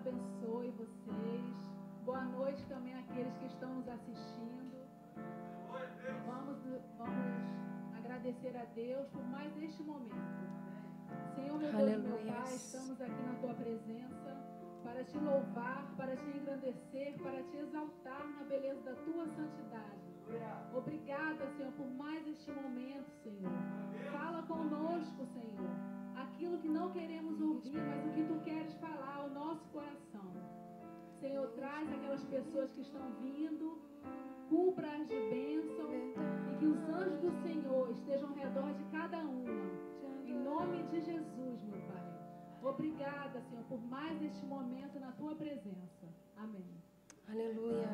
abençoe vocês. Boa noite também àqueles que estão nos assistindo. Vamos, vamos agradecer a Deus por mais este momento. Senhor, meu Deus, meu Pai, estamos aqui na tua presença para te louvar, para te engrandecer, para te exaltar na beleza da tua santidade. Obrigada, Senhor, por mais este momento, Senhor. Fala conosco, Senhor. Aquilo que não queremos ouvir, mas o que tu queres falar ao nosso coração. Senhor, traz aquelas pessoas que estão vindo, cubra-as de bênção e que os anjos do Senhor estejam ao redor de cada uma. Em nome de Jesus, meu Pai. Obrigada, Senhor, por mais este momento na tua presença. Amém. Aleluia.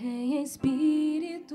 Em espírito,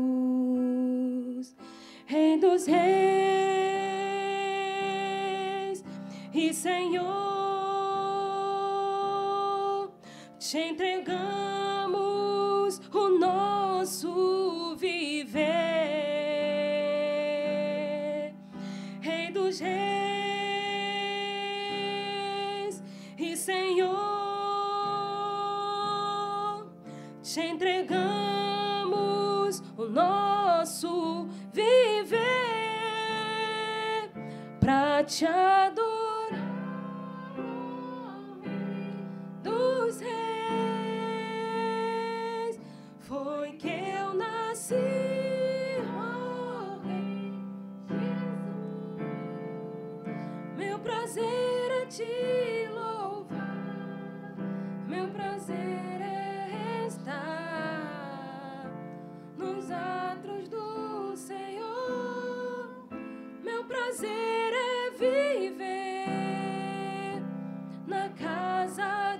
dos Reis e Senhor, te entregamos o nosso viver, Rei dos Reis e Senhor, te entregamos o nosso te adorar dos reis. Foi que eu nasci, oh Rei Jesus. Meu prazer é te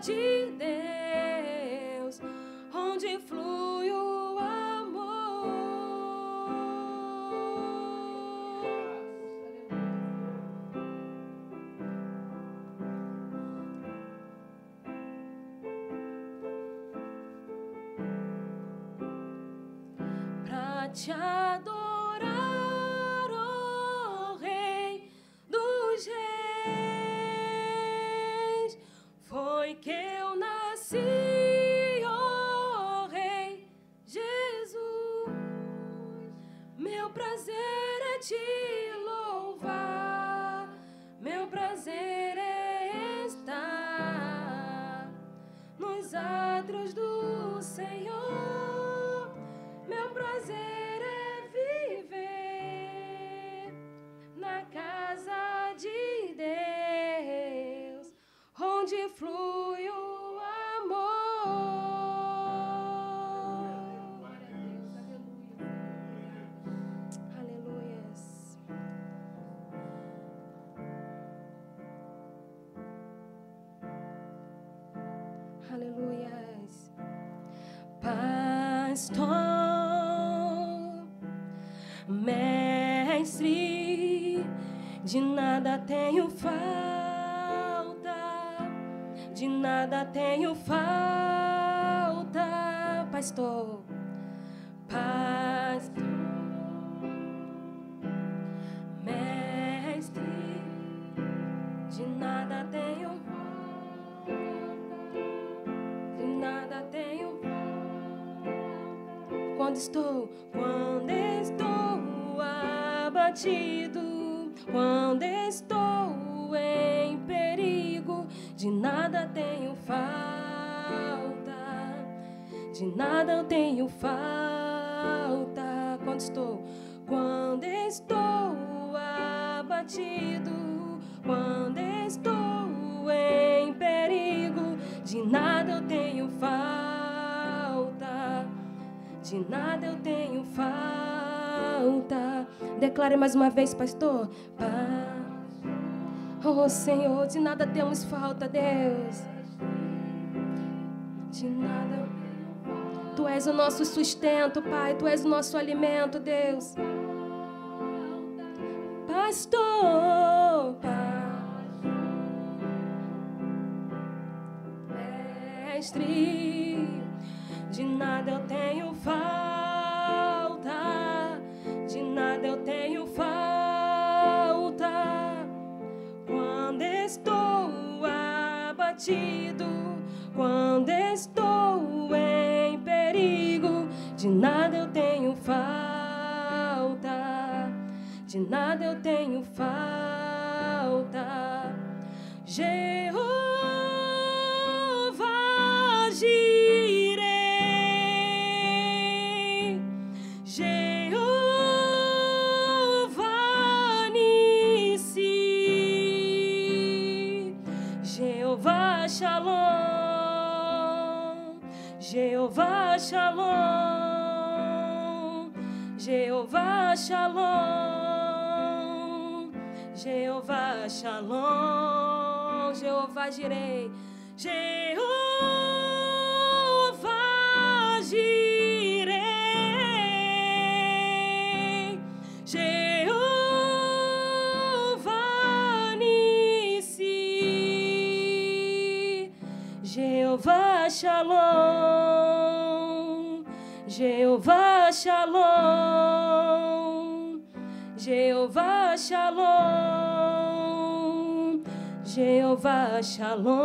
de Deus, onde flui o amor. Pra te adorar, Aleluias. Pastor, mestre, de nada tenho falta, de nada tenho falta, pastor. Quando estou, quando estou abatido, quando estou em perigo, de nada tenho falta, de nada eu tenho falta. Quando estou, nada eu tenho falta. Declare mais uma vez, pastor. Pa- Oh Senhor, de nada temos falta, Deus. De nada. Tu és o nosso sustento, Pai. Tu és o nosso alimento, Deus. Pastor, Mestre, de nada eu tenho falta, eu tenho falta. Quando estou abatido, quando estou em perigo, de nada eu tenho falta, de nada eu tenho falta. Jeová Jeová Shalom, Jeová Shalom, Jeová Shalom, Jeová Jireh, Jeová Shalom, Jeová Shalom, Jeová Shalom.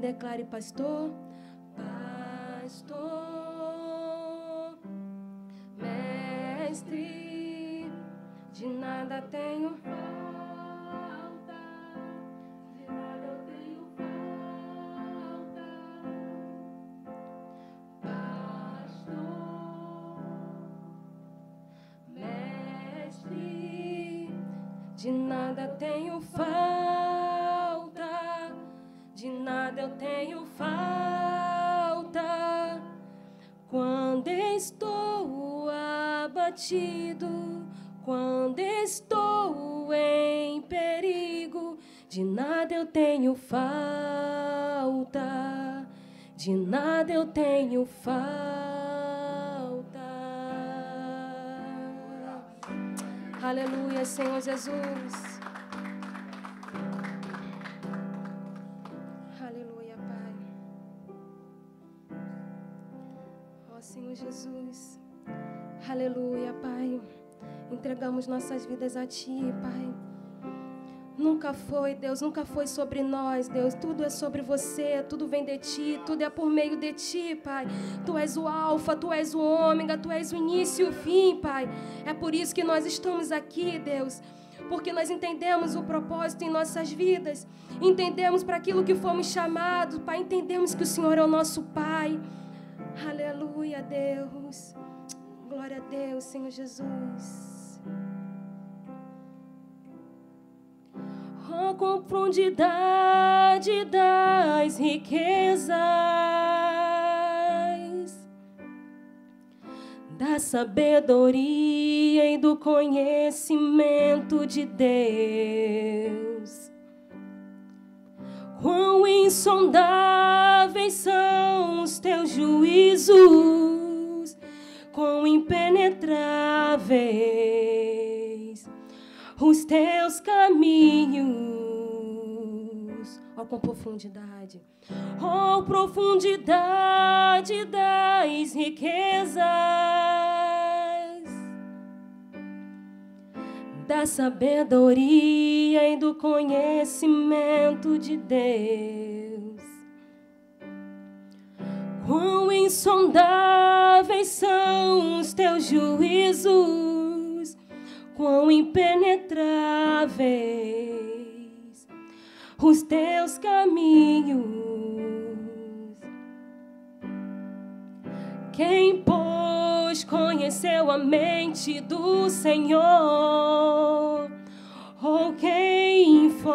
Declare, pastor, pastor, mestre, de nada tenho abatido, quando estou em perigo, de nada eu tenho falta, de nada eu tenho falta. Aleluia, Senhor Jesus. Entregamos nossas vidas a Ti, Pai. Nunca foi, Deus, nunca foi sobre nós, Deus. Tudo é sobre você, tudo vem de Ti, tudo é por meio de Ti, Pai. Tu és o Alfa, Tu és o Ômega, Tu és o início e o fim, Pai. É por isso que nós estamos aqui, Deus. Porque nós entendemos o propósito em nossas vidas, entendemos para aquilo que fomos chamados, Pai. Entendemos que o Senhor é o nosso Pai. Aleluia, Deus. Glória a Deus, Senhor Jesus. Com profundidade das riquezas, da sabedoria e do conhecimento de Deus. Quão insondáveis são os teus juízos, quão impenetráveis os teus caminhos. Ó, com profundidade. Ó, profundidade das riquezas, da sabedoria e do conhecimento de Deus. Quão insondáveis são os teus juízos, quão impenetráveis os teus caminhos. Quem, pois, conheceu a mente do Senhor? Ou quem foi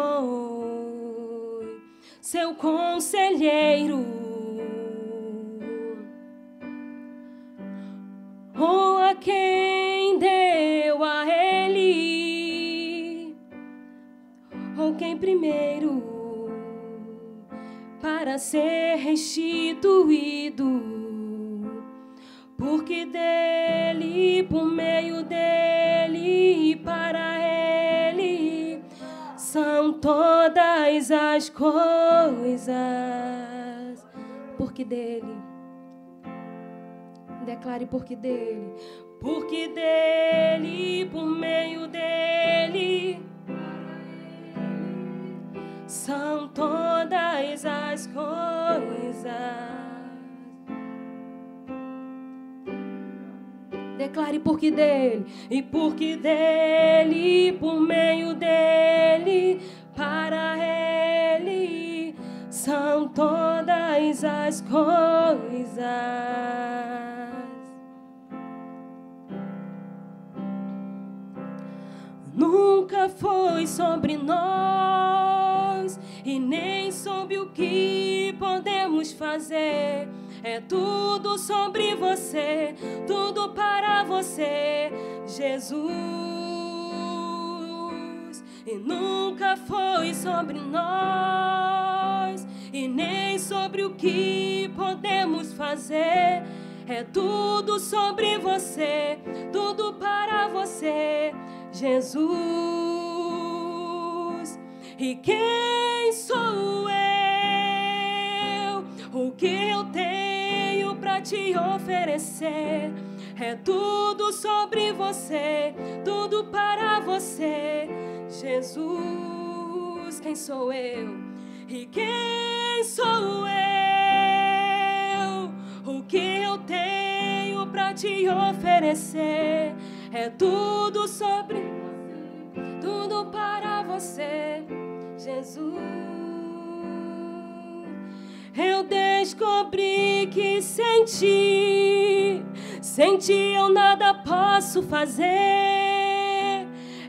seu conselheiro? Ou a quem primeiro para ser restituído. Porque dele, por meio dele e para ele são todas as coisas. Porque dele, declare porque dele, porque dele, por meio dele são todas as coisas. Declare porque dele, e porque dele, por meio dele, para ele, são todas as coisas. Nunca foi sobre nós podemos fazer. É tudo sobre você, tudo para você, Jesus. E nunca foi sobre nós, e nem sobre o que podemos fazer. É tudo sobre você, tudo para você, Jesus. E quem te oferecer? É tudo sobre você, tudo para você, Jesus. Quem sou eu? E quem sou eu? O que eu tenho para te oferecer? É tudo sobre você, tudo para você. Jesus. Eu descobri que sem ti, sem ti eu nada posso fazer.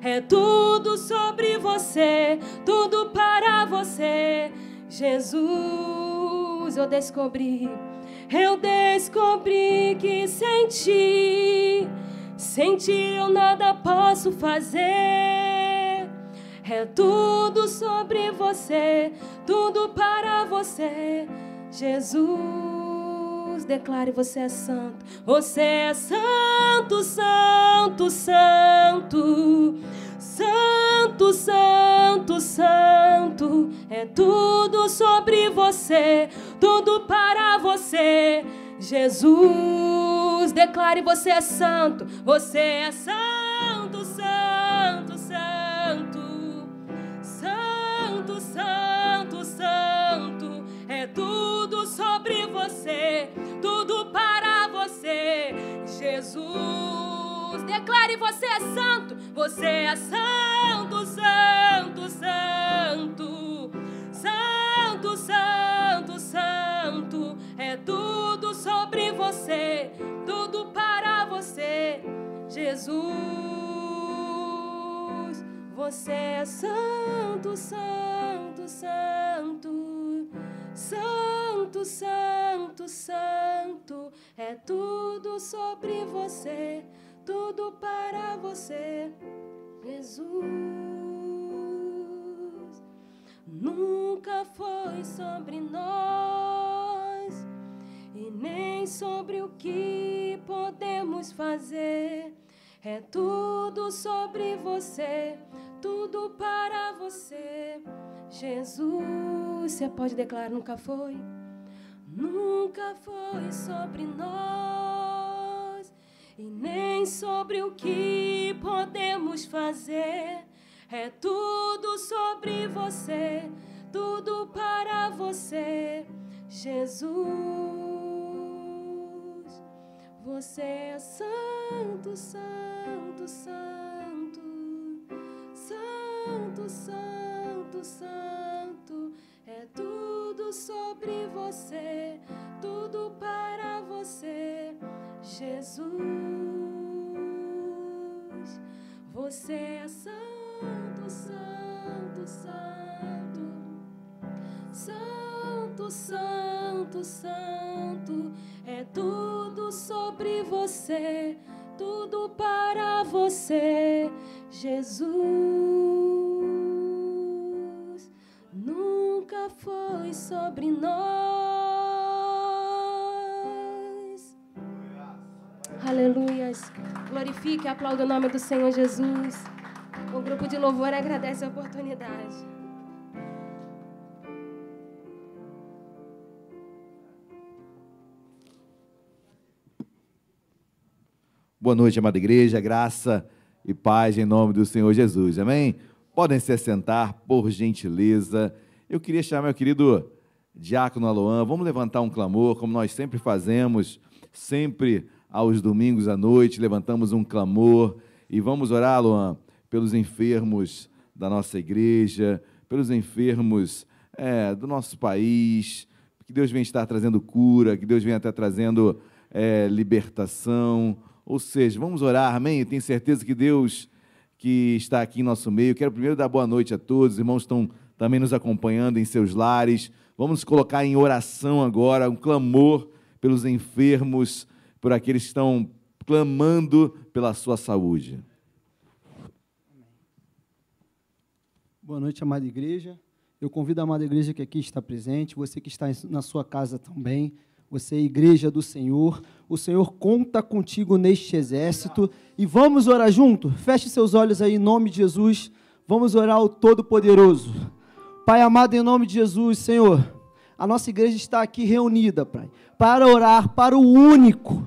É tudo sobre você, tudo para você, Jesus. Eu descobri, eu descobri que sem ti, sem ti eu nada posso fazer. É tudo sobre você, tudo para você, Jesus. Declare: você é santo, você é santo, santo, santo. Santo, santo, santo, é tudo sobre você, tudo para você, Jesus. Declare: você é santo, você é santo, sobre você, tudo para você, Jesus. Declare: você é santo, você é santo, santo, santo, santo, santo, santo, é tudo sobre você, tudo para você, Jesus. Você é santo, santo, santo, santo, santo, santo. É tudo sobre você, tudo para você, Jesus. Nunca foi sobre nós e nem sobre o que podemos fazer. É tudo sobre você tudo para você, Jesus. Você pode declarar: nunca foi, nunca foi sobre nós e nem sobre o que podemos fazer. É tudo sobre você, tudo para você, Jesus. Você é santo, santo, santo. Santo, Santo, Santo, é tudo sobre você, tudo para você, Jesus. Você é santo, santo, santo, santo, santo, santo, é tudo sobre você, tudo para você. Jesus. Nunca foi sobre nós. Aleluias. Glorifique e aplauda o nome do Senhor Jesus. O grupo de louvor agradece a oportunidade. Boa noite, amada igreja, graça e paz em nome do Senhor Jesus, amém? Podem se assentar, por gentileza. Eu queria chamar meu querido Diácono Aloan, vamos levantar um clamor, como nós sempre fazemos, sempre aos domingos à noite, levantamos um clamor e vamos orar, Aloan, pelos enfermos da nossa igreja, pelos enfermos é, do nosso país, que Deus venha estar trazendo cura, que Deus venha estar trazendo é, libertação, ou seja, vamos orar, amém? Eu tenho certeza que Deus que está aqui em nosso meio, quero primeiro dar boa noite a todos, os irmãos estão também nos acompanhando em seus lares. Vamos colocar em oração agora, um clamor pelos enfermos, por aqueles que estão clamando pela sua saúde. Boa noite, amada igreja. Eu convido a amada igreja que aqui está presente, você que está na sua casa também, você é igreja do Senhor. O Senhor conta contigo neste exército. E vamos orar junto? Feche seus olhos aí em nome de Jesus. Vamos orar ao Todo-Poderoso. Pai amado, em nome de Jesus, Senhor, a nossa igreja está aqui reunida, Pai, para orar para o único,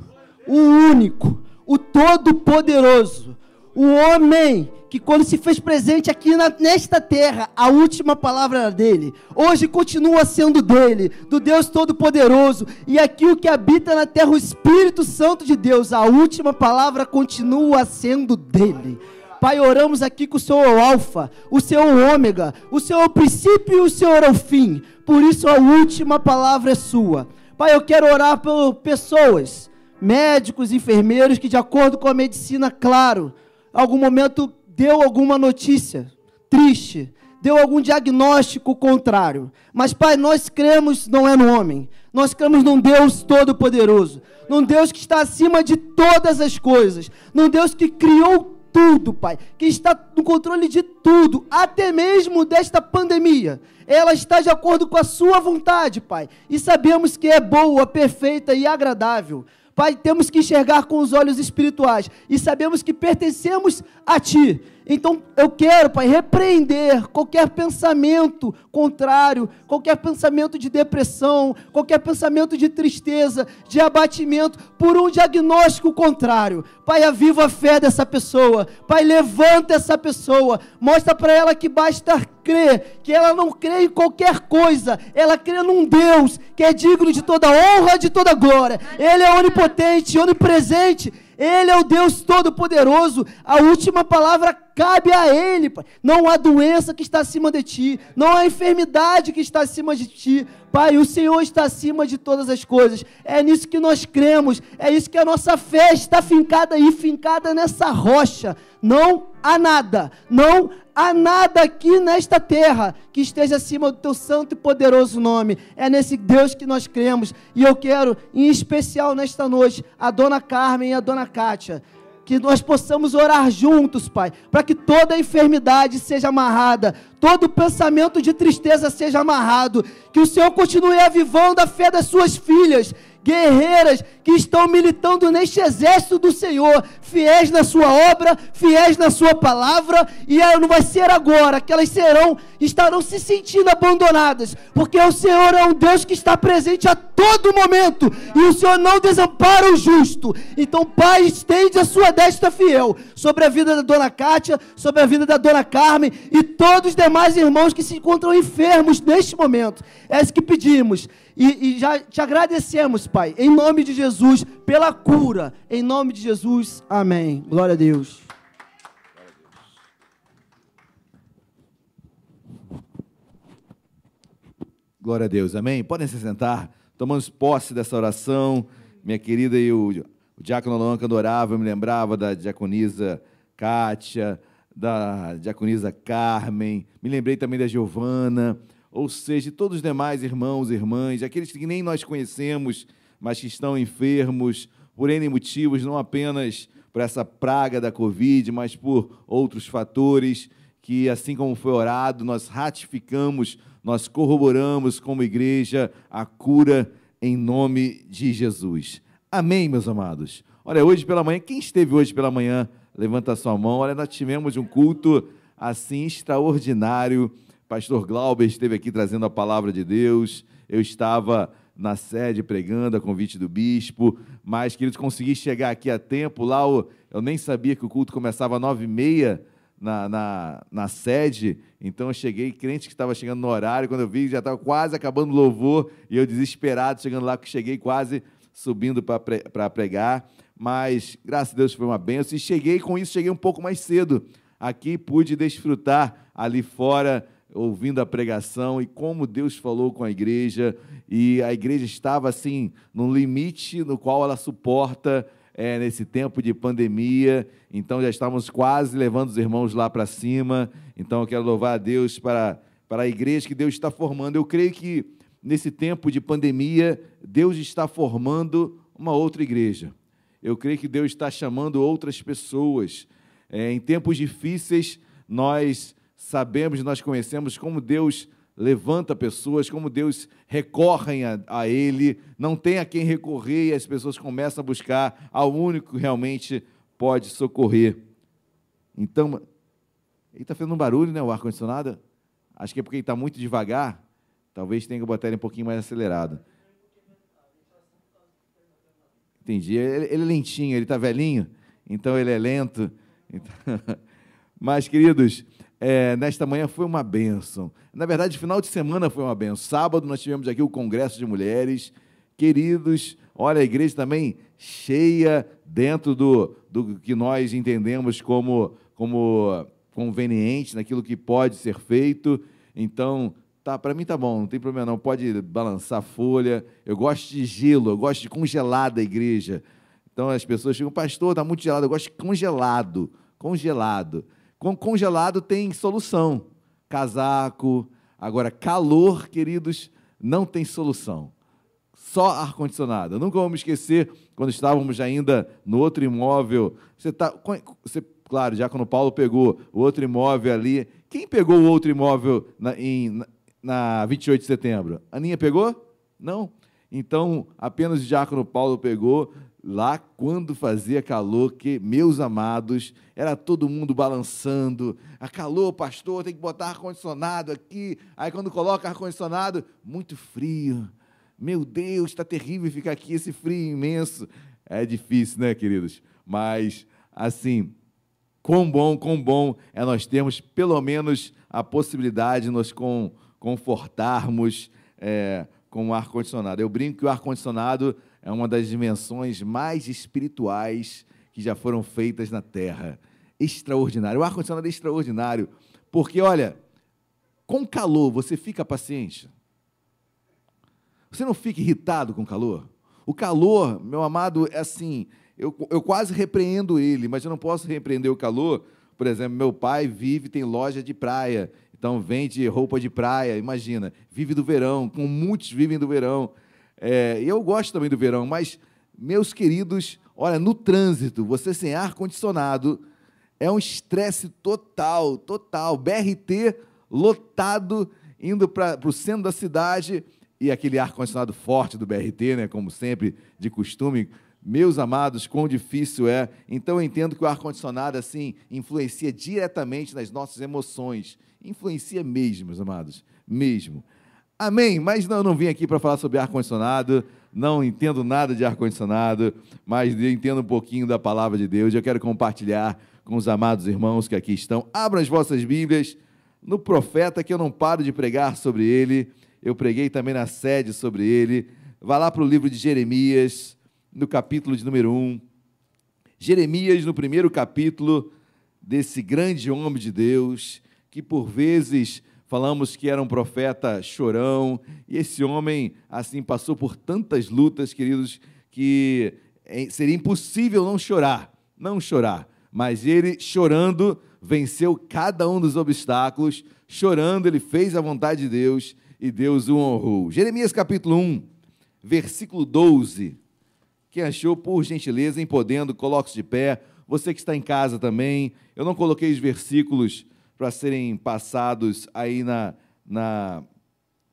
o único, o Todo-Poderoso, o homem que quando se fez presente aqui na, nesta terra, a última palavra era dele. Hoje continua sendo dele, do Deus Todo-Poderoso. E aqui o que habita na terra, o Espírito Santo de Deus, a última palavra continua sendo dele. Pai, oramos aqui que o Senhor é o Alfa, o Senhor é o Ômega, o Senhor é o princípio e o Senhor é o fim. Por isso a última palavra é sua. Pai, eu quero orar por pessoas, médicos, enfermeiros, que de acordo com a medicina, claro, algum momento deu alguma notícia triste, deu algum diagnóstico contrário. Mas, Pai, nós cremos não é no homem, nós cremos num Deus todo-poderoso, num Deus que está acima de todas as coisas, num Deus que criou tudo, Pai, que está no controle de tudo, até mesmo desta pandemia. Ela está de acordo com a Sua vontade, Pai, e sabemos que é boa, perfeita e agradável. Pai, temos que enxergar com os olhos espirituais e sabemos que pertencemos a Ti. Então eu quero, Pai, repreender qualquer pensamento contrário, qualquer pensamento de depressão, qualquer pensamento de tristeza, de abatimento, por um diagnóstico contrário. Pai, aviva a fé dessa pessoa. Pai, levanta essa pessoa. Mostra para ela que basta crer, que ela não crê em qualquer coisa, ela crê num Deus que é digno de toda honra, de toda glória. Ele é onipotente, onipresente ele é o Deus Todo-Poderoso. A última palavra cabe a Ele. Pai. Não há doença que está acima de ti. Não há enfermidade que está acima de ti. Pai, o Senhor está acima de todas as coisas. É nisso que nós cremos. É isso que a nossa fé está fincada aí, fincada nessa rocha. Não há nada. Não há nada aqui nesta terra que esteja acima do teu santo e poderoso nome. É nesse Deus que nós cremos. E eu quero, em especial nesta noite, a dona Carmen e a dona Kátia, que nós possamos orar juntos, Pai, para que toda enfermidade seja amarrada, todo pensamento de tristeza seja amarrado, que o Senhor continue avivando a fé das suas filhas guerreiras que estão militando neste exército do Senhor, fiéis na sua obra, fiéis na sua palavra, e não vai ser agora que elas serão, estarão se sentindo abandonadas, porque o Senhor é um Deus que está presente a todo momento, e o Senhor não desampara o justo. Então, Pai, estende a sua destra fiel sobre a vida da dona Kátia, sobre a vida da dona Carmen e todos os demais irmãos que se encontram enfermos neste momento. É isso que pedimos. E, e, já te agradecemos, Pai, em nome de Jesus, pela cura. Em nome de Jesus, amém. Glória a Deus. Glória a Deus, amém. Podem se sentar. Tomamos posse dessa oração. Minha querida e o, o diácono Luan adorava, eu me lembrava da diaconisa Kátia, da diaconisa Carmen, me lembrei também da Giovana ou seja, todos os demais irmãos e irmãs, aqueles que nem nós conhecemos, mas que estão enfermos por N motivos, não apenas por essa praga da Covid, mas por outros fatores, que, assim como foi orado, nós ratificamos, nós corroboramos como igreja a cura em nome de Jesus. Amém, meus amados. Olha, hoje pela manhã, quem esteve hoje pela manhã, levanta a sua mão. Olha, nós tivemos um culto assim extraordinário. Pastor Glauber esteve aqui trazendo a palavra de Deus. Eu estava na sede pregando a convite do bispo, mas, queridos, consegui chegar aqui a tempo. Lá eu nem sabia que o culto começava às nove e meia na, na, na, sede, então eu cheguei, crente que estava chegando no horário, quando eu vi, já estava quase acabando o louvor, e eu desesperado, chegando lá, que cheguei quase subindo para pregar, mas graças a Deus foi uma benção, e cheguei com isso, cheguei um pouco mais cedo, aqui pude desfrutar ali fora, ouvindo a pregação, e como Deus falou com a igreja, e a igreja estava assim, num limite no qual ela suporta, é, nesse tempo de pandemia, então já estamos quase levando os irmãos lá para cima. Então eu quero louvar a Deus para, para a igreja que Deus está formando. Eu creio que nesse tempo de pandemia, Deus está formando uma outra igreja. Eu creio que Deus está chamando outras pessoas. É, em tempos difíceis, nós sabemos, nós conhecemos como Deus levanta pessoas, como Deus recorrem a, a, Ele, não tem a quem recorrer e as pessoas começam a buscar ao único que realmente pode socorrer. Então, ele está fazendo um barulho, né, o ar-condicionado? Acho que é porque ele está muito devagar, talvez tenha que botar ele um pouquinho mais acelerado. Entendi, ele, ele é lentinho, ele está velhinho, então ele é lento. Então... Mas, queridos, é, nesta manhã foi uma bênção. Na verdade, final de semana foi uma benção. Sábado nós tivemos aqui o Congresso de Mulheres. Queridos, olha, a igreja também cheia dentro do, do que nós entendemos como, como conveniente, naquilo que pode ser feito. Então, tá, para mim tá bom, não tem problema não. Pode balançar folha. Eu gosto de gelo, eu gosto de congelada a igreja. Então as pessoas chegam, pastor, está muito gelado. Eu gosto de congelado, congelado. Com congelado tem solução. Casaco. Agora, calor, queridos, não tem solução. Só ar-condicionado. Nunca vamos esquecer quando estávamos ainda no outro imóvel. Você está. Você, claro, quando Paulo pegou o outro imóvel ali. Quem pegou o outro imóvel na, em, na 28 de setembro? Aninha pegou? Não. Então, apenas o diácono Paulo pegou lá quando fazia calor, que, meus amados, era todo mundo balançando. A calor, pastor, tem que botar ar-condicionado aqui. Aí quando coloca ar-condicionado, muito frio. Meu Deus, está terrível ficar aqui, esse frio imenso. É difícil, né, queridos? Mas, assim, quão bom, quão bom é nós termos pelo menos a possibilidade de nos confortarmos é, com o ar-condicionado. Eu brinco que o ar-condicionado é uma das dimensões mais espirituais que já foram feitas na Terra. Extraordinário. O ar-condicionado é extraordinário, porque, olha, com calor você fica paciente. Você não fica irritado com calor? O calor, meu amado, é assim, eu, eu quase repreendo ele, mas eu não posso repreender o calor. Por exemplo, meu pai vive, tem loja de praia, então vende roupa de praia, imagina, vive do verão, como muitos vivem do verão. É, eu gosto também do verão, mas, meus queridos, olha, no trânsito, você sem ar-condicionado, é um estresse total, total. BRT lotado, indo para o centro da cidade, e aquele ar-condicionado forte do BRT, né, como sempre, de costume. Meus amados, quão difícil é. Então eu entendo que o ar-condicionado, assim, influencia diretamente nas nossas emoções. Influencia mesmo, meus amados, mesmo. Amém? Mas não, eu não vim aqui para falar sobre ar-condicionado, não entendo nada de ar-condicionado, mas entendo um pouquinho da palavra de Deus. Eu quero compartilhar com os amados irmãos que aqui estão. Abram as vossas Bíblias no profeta, que eu não paro de pregar sobre ele. Eu preguei também na sede sobre ele. Vá lá para o livro de Jeremias, no capítulo de número 1. Jeremias, no primeiro capítulo desse grande homem de Deus, que por vezes falamos que era um profeta chorão, e esse homem, assim, passou por tantas lutas, queridos, que é, seria impossível não chorar, não chorar. Mas ele, chorando, venceu cada um dos obstáculos, chorando, ele fez a vontade de Deus e Deus o honrou. Jeremias capítulo 1, versículo 12. Quem achou, por gentileza, em podendo, coloque-se de pé. Você que está em casa também, eu não coloquei os versículos para serem passados aí na, na,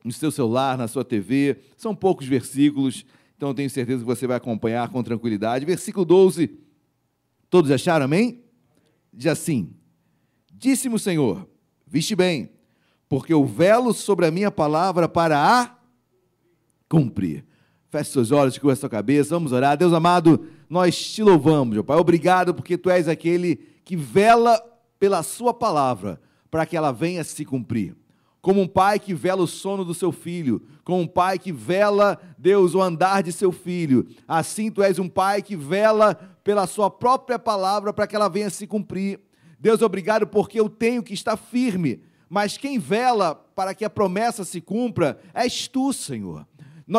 no seu celular, na sua TV. São poucos versículos, então tenho certeza que você vai acompanhar com tranquilidade. Versículo 12. Todos acharam, amém? Diz assim: Disse-me o Senhor, viste bem, porque eu velo sobre a minha palavra para a cumprir. Feche seus olhos, curva sua cabeça, vamos orar. Deus amado, nós te louvamos, meu Pai. Obrigado porque tu és aquele que vela pela sua palavra para que ela venha se cumprir. Como um pai que vela o sono do seu filho, como um pai que vela, Deus, o andar de seu filho. Assim tu és um pai que vela pela sua própria palavra para que ela venha se cumprir. Deus, obrigado porque eu tenho que estar firme, mas quem vela para que a promessa se cumpra és tu, Senhor.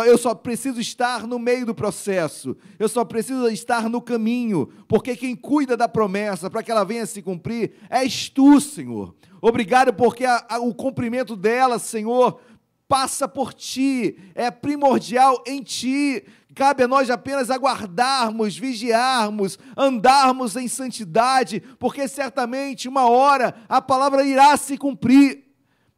Eu só preciso estar no meio do processo, eu só preciso estar no caminho, porque quem cuida da promessa para que ela venha se cumprir és tu, Senhor. Obrigado porque a, a, o cumprimento dela, Senhor, passa por ti, é primordial em ti. Cabe a nós apenas aguardarmos, vigiarmos, andarmos em santidade, porque certamente uma hora a palavra irá se cumprir.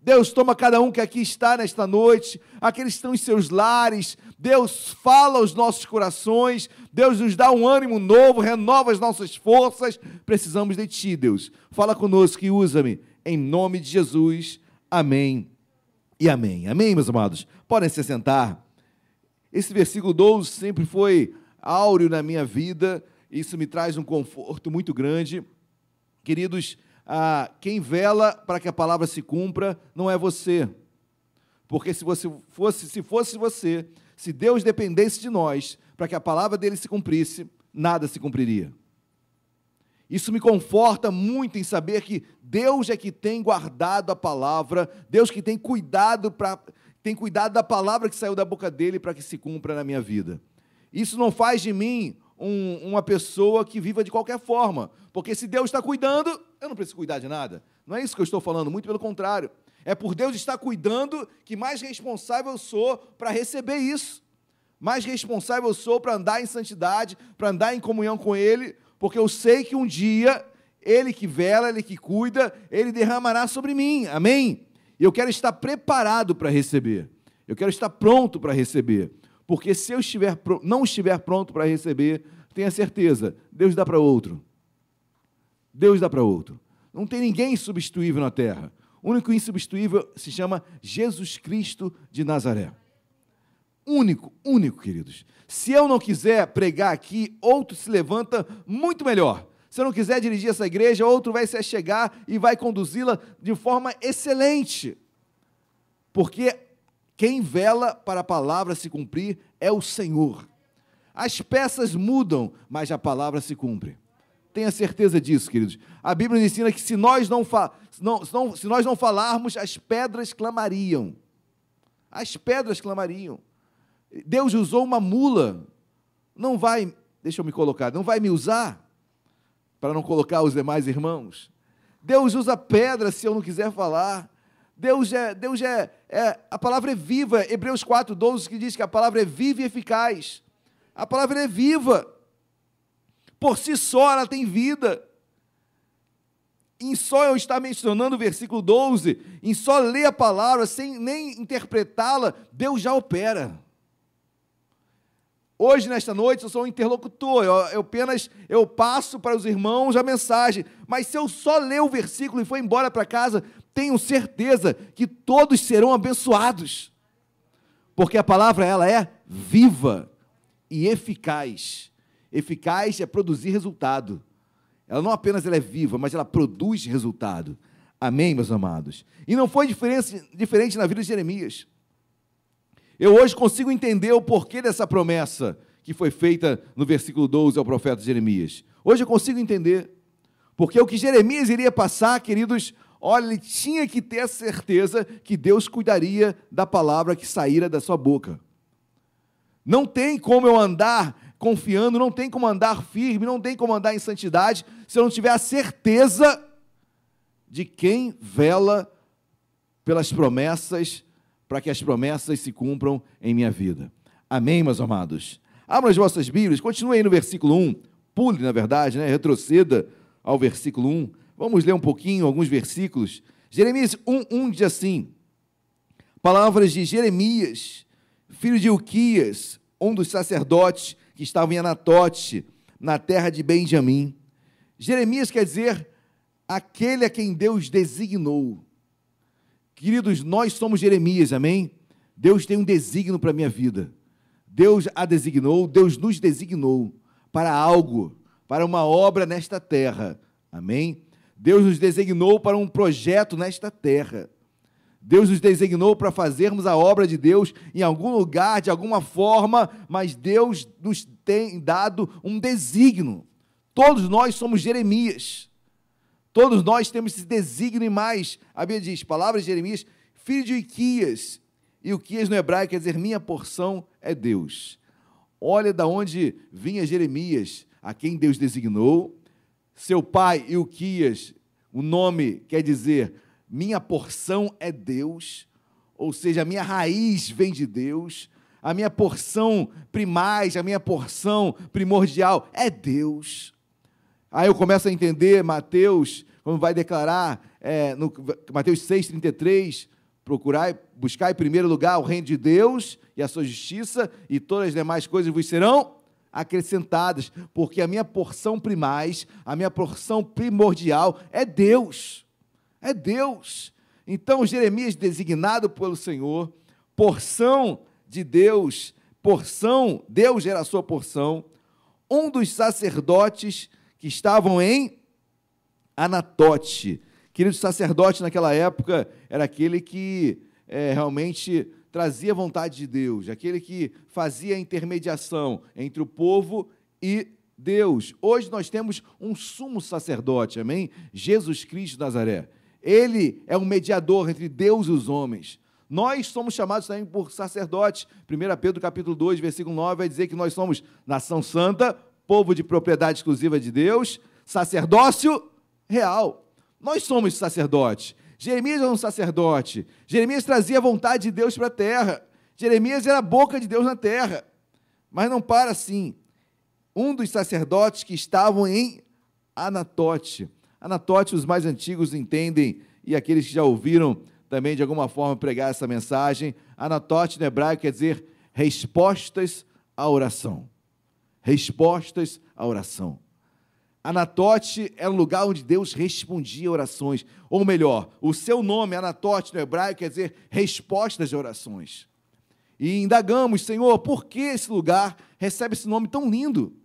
Deus toma cada um que aqui está nesta noite, aqueles que estão em seus lares. Deus fala aos nossos corações. Deus nos dá um ânimo novo, renova as nossas forças. Precisamos de Ti, Deus. Fala conosco e usa-me. Em nome de Jesus. Amém e amém. Amém, meus amados? Podem se sentar. Esse versículo 12 sempre foi áureo na minha vida. Isso me traz um conforto muito grande. Queridos, ah, quem vela para que a palavra se cumpra não é você. Porque se você fosse, se fosse você, se Deus dependesse de nós para que a palavra dele se cumprisse, nada se cumpriria. Isso me conforta muito em saber que Deus é que tem guardado a palavra, Deus que tem cuidado para tem cuidado da palavra que saiu da boca dele para que se cumpra na minha vida. Isso não faz de mim um, uma pessoa que viva de qualquer forma, porque se Deus está cuidando, eu não preciso cuidar de nada. Não é isso que eu estou falando, muito pelo contrário. É por Deus estar cuidando que mais responsável eu sou para receber isso. Mais responsável eu sou para andar em santidade, para andar em comunhão com Ele, porque eu sei que um dia Ele que vela, Ele que cuida, Ele derramará sobre mim. Amém? E eu quero estar preparado para receber. Eu quero estar pronto para receber. Porque se eu estiver, não estiver pronto para receber, tenha certeza, Deus dá para outro. Deus dá para outro. Não tem ninguém substituível na terra. O único insubstituível se chama Jesus Cristo de Nazaré. Único, único, queridos. Se eu não quiser pregar aqui, outro se levanta muito melhor. Se eu não quiser dirigir essa igreja, outro vai se chegar e vai conduzi-la de forma excelente. Porque quem vela para a palavra se cumprir é o Senhor. As peças mudam, mas a palavra se cumpre. Tenha certeza disso, queridos. A Bíblia nos ensina que se nós não, não, se nós não falarmos, as pedras clamariam. As pedras clamariam. Deus usou uma mula. Não vai, deixa eu me colocar, não vai me usar para não colocar os demais irmãos. Deus usa pedra se eu não quiser falar. Deus é, Deus é, é a palavra é viva. Hebreus 4:12 que diz que a palavra é viva e eficaz. A palavra é viva. Por si só ela tem vida. Em só eu estar mencionando o versículo 12, em só ler a palavra, sem nem interpretá-la, Deus já opera. Hoje, nesta noite, eu sou um interlocutor, eu, eu, apenas eu passo para os irmãos a mensagem, mas se eu só ler o versículo e for embora para casa, tenho certeza que todos serão abençoados, porque a palavra ela é viva e eficaz Eficaz é produzir resultado. Ela não apenas ela é viva, mas ela produz resultado. Amém, meus amados? E não foi diferente, diferente na vida de Jeremias. Eu hoje consigo entender o porquê dessa promessa que foi feita no versículo 12 ao profeta Jeremias. Hoje eu consigo entender. Porque o que Jeremias iria passar, queridos, olha, ele tinha que ter a certeza que Deus cuidaria da palavra que saíra da sua boca. Não tem como eu andar confiando, não tem como andar firme, não tem como andar em santidade, se eu não tiver a certeza de quem vela pelas promessas, para que as promessas se cumpram em minha vida. Amém, meus amados? Abra as vossas Bíblias, continue aí no versículo 1, pule, na verdade, né? retroceda ao versículo 1, Vamos ler um pouquinho, alguns versículos. Jeremias 1, 1 diz assim: Palavras de Jeremias, filho de Uquias, um dos sacerdotes que estavam em Anatote, na terra de Benjamim. Jeremias quer dizer aquele a quem Deus designou. Queridos, nós somos Jeremias, amém? Deus tem um desígnio para a minha vida. Deus a designou, Deus nos designou para algo, para uma obra nesta terra. Amém? Deus nos designou para um projeto nesta terra. Deus nos designou para fazermos a obra de Deus em algum lugar, de alguma forma, mas Deus nos tem dado um desígnio. Todos nós somos Jeremias. Todos nós temos esse desígnio e mais. A Bíblia diz, palavras de Jeremias, filho de Iquias. E o Quias no hebraico quer dizer minha porção é Deus. Olha da onde vinha Jeremias, a quem Deus designou. Seu pai, Ilquias, o nome quer dizer minha porção é Deus, ou seja, a minha raiz vem de Deus, a minha porção primais, a minha porção primordial é Deus. Aí eu começo a entender Mateus, quando vai declarar, é, no Mateus 6,33, procurar, buscar em primeiro lugar o reino de Deus e a sua justiça, e todas as demais coisas vos serão acrescentadas, porque a minha porção primais, a minha porção primordial é Deus. É Deus. Então, Jeremias, designado pelo Senhor, porção de Deus, porção, Deus era a sua porção, um dos sacerdotes que estavam em Anatote. Querido, sacerdote naquela época era aquele que é, realmente trazia a vontade de Deus, aquele que fazia a intermediação entre o povo e Deus. Hoje nós temos um sumo sacerdote, amém? Jesus Cristo de Nazaré. Ele é um mediador entre Deus e os homens. Nós somos chamados também por sacerdotes. 1 Pedro capítulo 2, versículo 9 vai dizer que nós somos nação santa, povo de propriedade exclusiva de Deus, sacerdócio real. Nós somos sacerdotes. Jeremias era um sacerdote. Jeremias trazia a vontade de Deus para a terra. Jeremias era a boca de Deus na terra. Mas não para assim. Um dos sacerdotes que estavam em Anatote. Anatote, os mais antigos entendem, e aqueles que já ouviram também de alguma forma pregar essa mensagem. Anatote no hebraico quer dizer respostas à oração. Respostas à oração. Anatote era o lugar onde Deus respondia orações. Ou melhor, o seu nome, Anatote, no hebraico, quer dizer respostas de orações. E indagamos, Senhor, por que esse lugar recebe esse nome tão lindo?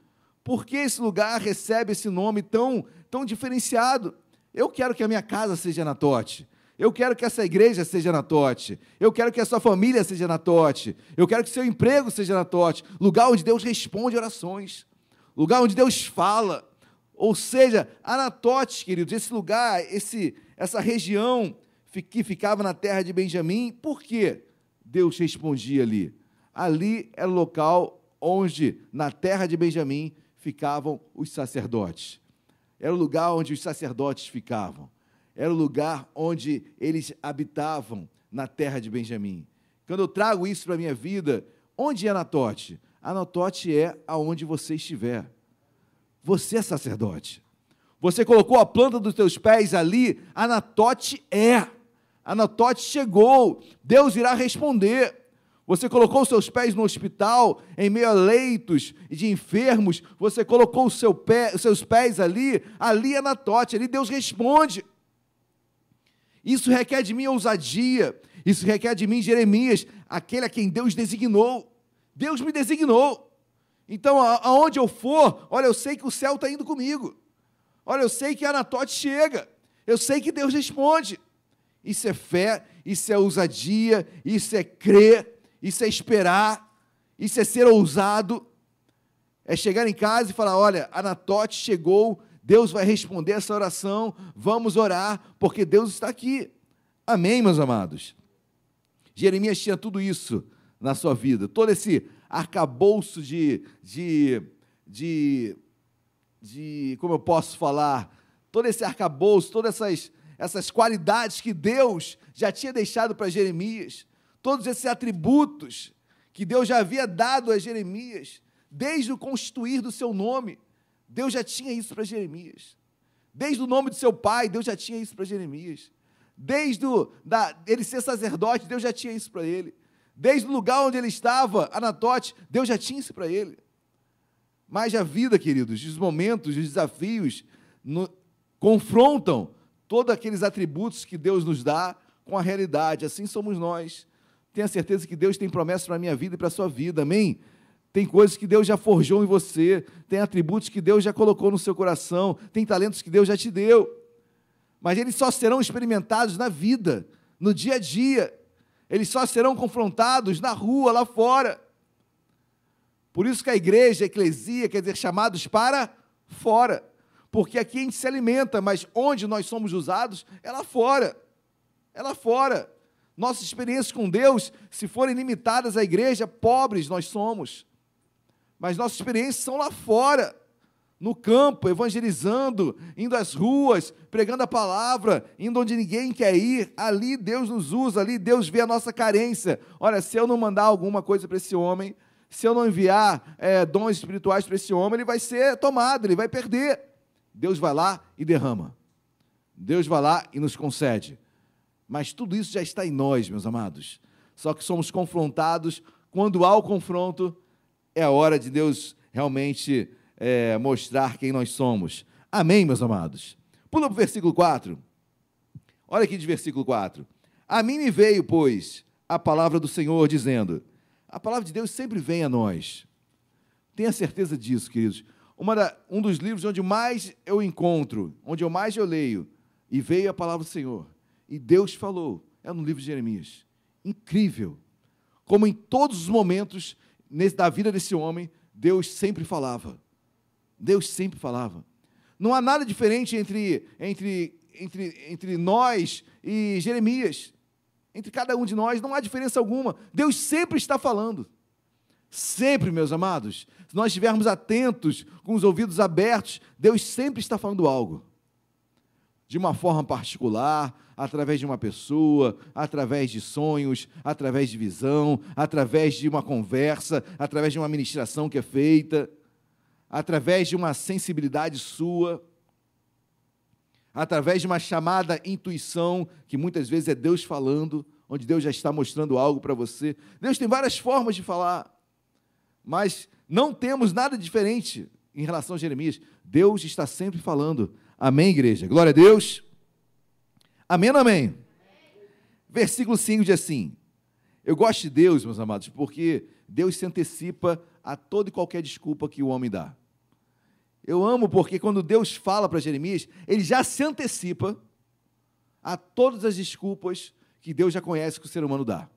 Por que esse lugar recebe esse nome tão, tão diferenciado? Eu quero que a minha casa seja Anatote. Eu quero que essa igreja seja Anatote. Eu quero que a sua família seja Anatote. Eu quero que seu emprego seja Anatote. Lugar onde Deus responde orações. Lugar onde Deus fala ou seja, Anatote, queridos, esse lugar, esse, essa região que ficava na terra de Benjamim, por que Deus respondia ali? Ali era o local onde, na terra de Benjamim, ficavam os sacerdotes. Era o lugar onde os sacerdotes ficavam. Era o lugar onde eles habitavam na terra de Benjamim. Quando eu trago isso para a minha vida, onde é Anatote? Anatote é aonde você estiver. Você é sacerdote. Você colocou a planta dos teus pés ali, Anatote é. Anatote chegou. Deus irá responder. Você colocou os seus pés no hospital, em meio a leitos de enfermos. Você colocou seu pé, os seus pés ali, ali é Anatote, ali Deus responde. Isso requer de mim ousadia. Isso requer de mim Jeremias, aquele a quem Deus designou. Deus me designou. Então, aonde eu for, olha, eu sei que o céu está indo comigo. Olha, eu sei que Anatote chega. Eu sei que Deus responde. Isso é fé, isso é ousadia, isso é crer, isso é esperar, isso é ser ousado. É chegar em casa e falar: olha, Anatote chegou, Deus vai responder essa oração, vamos orar, porque Deus está aqui. Amém, meus amados? Jeremias tinha tudo isso na sua vida, todo esse arcabouço de, de, de, de, como eu posso falar, todo esse arcabouço, todas essas, essas qualidades que Deus já tinha deixado para Jeremias, todos esses atributos que Deus já havia dado a Jeremias, desde o constituir do seu nome, Deus já tinha isso para Jeremias. Desde o nome de seu pai, Deus já tinha isso para Jeremias. Desde o, da, ele ser sacerdote, Deus já tinha isso para ele. Desde o lugar onde ele estava, Anatote, Deus já tinha isso para ele. Mas a vida, queridos, os momentos, os desafios no, confrontam todos aqueles atributos que Deus nos dá com a realidade. Assim somos nós. Tenha certeza que Deus tem promessas para a minha vida e para a sua vida, amém? Tem coisas que Deus já forjou em você, tem atributos que Deus já colocou no seu coração, tem talentos que Deus já te deu. Mas eles só serão experimentados na vida, no dia a dia. Eles só serão confrontados na rua, lá fora. Por isso que a igreja, a eclesia, quer dizer, chamados para fora. Porque aqui a gente se alimenta, mas onde nós somos usados é lá fora. É lá fora. Nossas experiências com Deus, se forem limitadas à igreja, pobres nós somos mas nossas experiências são lá fora, no campo, evangelizando, indo às ruas, pregando a palavra, indo onde ninguém quer ir. Ali Deus nos usa, ali Deus vê a nossa carência. Olha, se eu não mandar alguma coisa para esse homem, se eu não enviar é, dons espirituais para esse homem, ele vai ser tomado, ele vai perder. Deus vai lá e derrama. Deus vai lá e nos concede. Mas tudo isso já está em nós, meus amados. Só que somos confrontados quando há o confronto é a hora de Deus realmente é, mostrar quem nós somos. Amém, meus amados? Pula para o versículo 4. Olha aqui de versículo 4. A mim me veio, pois, a palavra do Senhor, dizendo: A palavra de Deus sempre vem a nós. Tenha certeza disso, queridos. Da, um dos livros onde mais eu encontro, onde eu mais eu leio, e veio a palavra do Senhor. E Deus falou, é no livro de Jeremias. Incrível. Como em todos os momentos nesse, da vida desse homem, Deus sempre falava. Deus sempre falava. Não há nada diferente entre, entre, entre, entre nós e Jeremias. Entre cada um de nós, não há diferença alguma. Deus sempre está falando. Sempre, meus amados. Se nós estivermos atentos, com os ouvidos abertos, Deus sempre está falando algo. De uma forma particular, através de uma pessoa, através de sonhos, através de visão, através de uma conversa, através de uma ministração que é feita, através de uma sensibilidade sua, através de uma chamada intuição, que muitas vezes é Deus falando, onde Deus já está mostrando algo para você. Deus tem várias formas de falar, mas não temos nada diferente em relação a Jeremias. Deus está sempre falando. Amém, igreja? Glória a Deus. Amém ou amém? Versículo 5 diz assim: Eu gosto de Deus, meus amados, porque Deus se antecipa a toda e qualquer desculpa que o homem dá. Eu amo porque quando Deus fala para Jeremias, ele já se antecipa a todas as desculpas que Deus já conhece que o ser humano dá.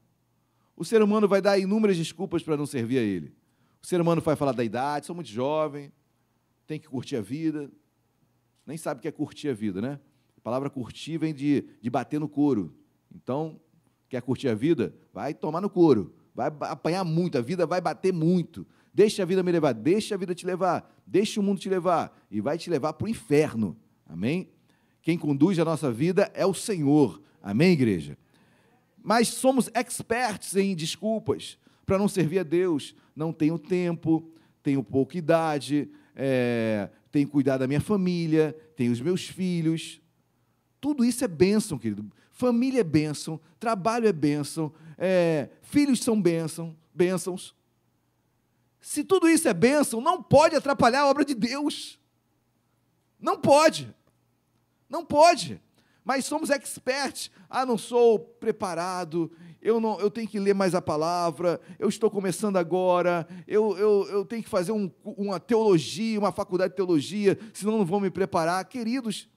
O ser humano vai dar inúmeras desculpas para não servir a ele. O ser humano vai falar da idade, sou muito jovem, tem que curtir a vida. Nem sabe o que é curtir a vida, né? A palavra curtir vem de, de bater no couro. Então, quer curtir a vida? Vai tomar no couro. Vai apanhar muito, a vida vai bater muito. Deixa a vida me levar, deixa a vida te levar, deixa o mundo te levar e vai te levar para o inferno. Amém? Quem conduz a nossa vida é o Senhor. Amém, igreja? Mas somos experts em desculpas para não servir a Deus. Não tenho tempo, tenho pouca idade, é, tenho cuidar da minha família, tenho os meus filhos. Tudo isso é bênção, querido. Família é bênção, trabalho é bênção, é, filhos são bênção, bênçãos. Se tudo isso é bênção, não pode atrapalhar a obra de Deus. Não pode. Não pode. Mas somos experts. Ah, não sou preparado, eu, não, eu tenho que ler mais a palavra, eu estou começando agora, eu, eu, eu tenho que fazer um, uma teologia, uma faculdade de teologia, senão não vou me preparar. Queridos,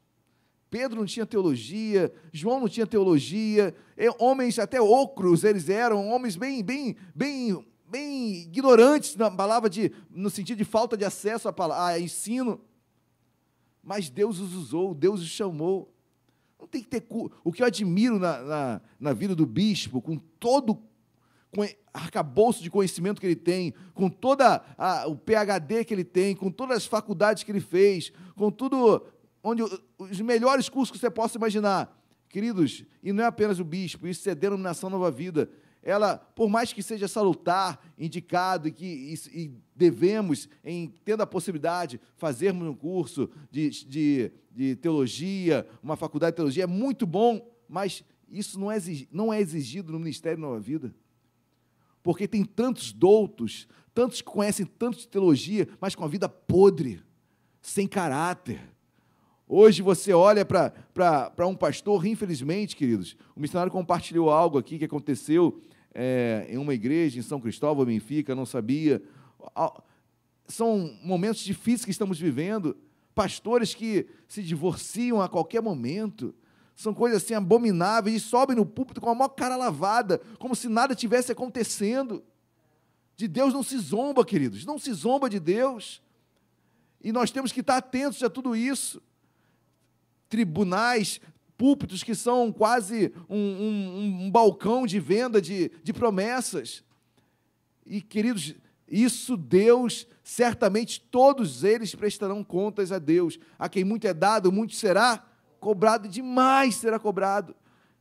Pedro não tinha teologia, João não tinha teologia, homens até ocros eles eram, homens bem, bem, bem, bem ignorantes na palavra de, no sentido de falta de acesso a, palavra, a ensino. Mas Deus os usou, Deus os chamou. Não tem que ter. O que eu admiro na, na, na vida do bispo, com todo com arcabouço de conhecimento que ele tem, com toda a, o PhD que ele tem, com todas as faculdades que ele fez, com tudo onde os melhores cursos que você possa imaginar. Queridos, e não é apenas o bispo, isso é denominação nova vida, ela, por mais que seja salutar, indicado e que e, e devemos, em tendo a possibilidade, fazermos um curso de, de, de teologia, uma faculdade de teologia, é muito bom, mas isso não é, não é exigido no Ministério Nova Vida. Porque tem tantos doutos, tantos que conhecem tanto de teologia, mas com a vida podre, sem caráter. Hoje você olha para um pastor, infelizmente, queridos, o missionário compartilhou algo aqui que aconteceu é, em uma igreja em São Cristóvão, Benfica, não sabia. São momentos difíceis que estamos vivendo. Pastores que se divorciam a qualquer momento. São coisas assim abomináveis e sobem no púlpito com a maior cara lavada, como se nada tivesse acontecendo. De Deus não se zomba, queridos, não se zomba de Deus. E nós temos que estar atentos a tudo isso. Tribunais púlpitos que são quase um, um, um balcão de venda de, de promessas. E, queridos, isso Deus, certamente todos eles prestarão contas a Deus. A quem muito é dado, muito será cobrado, demais será cobrado.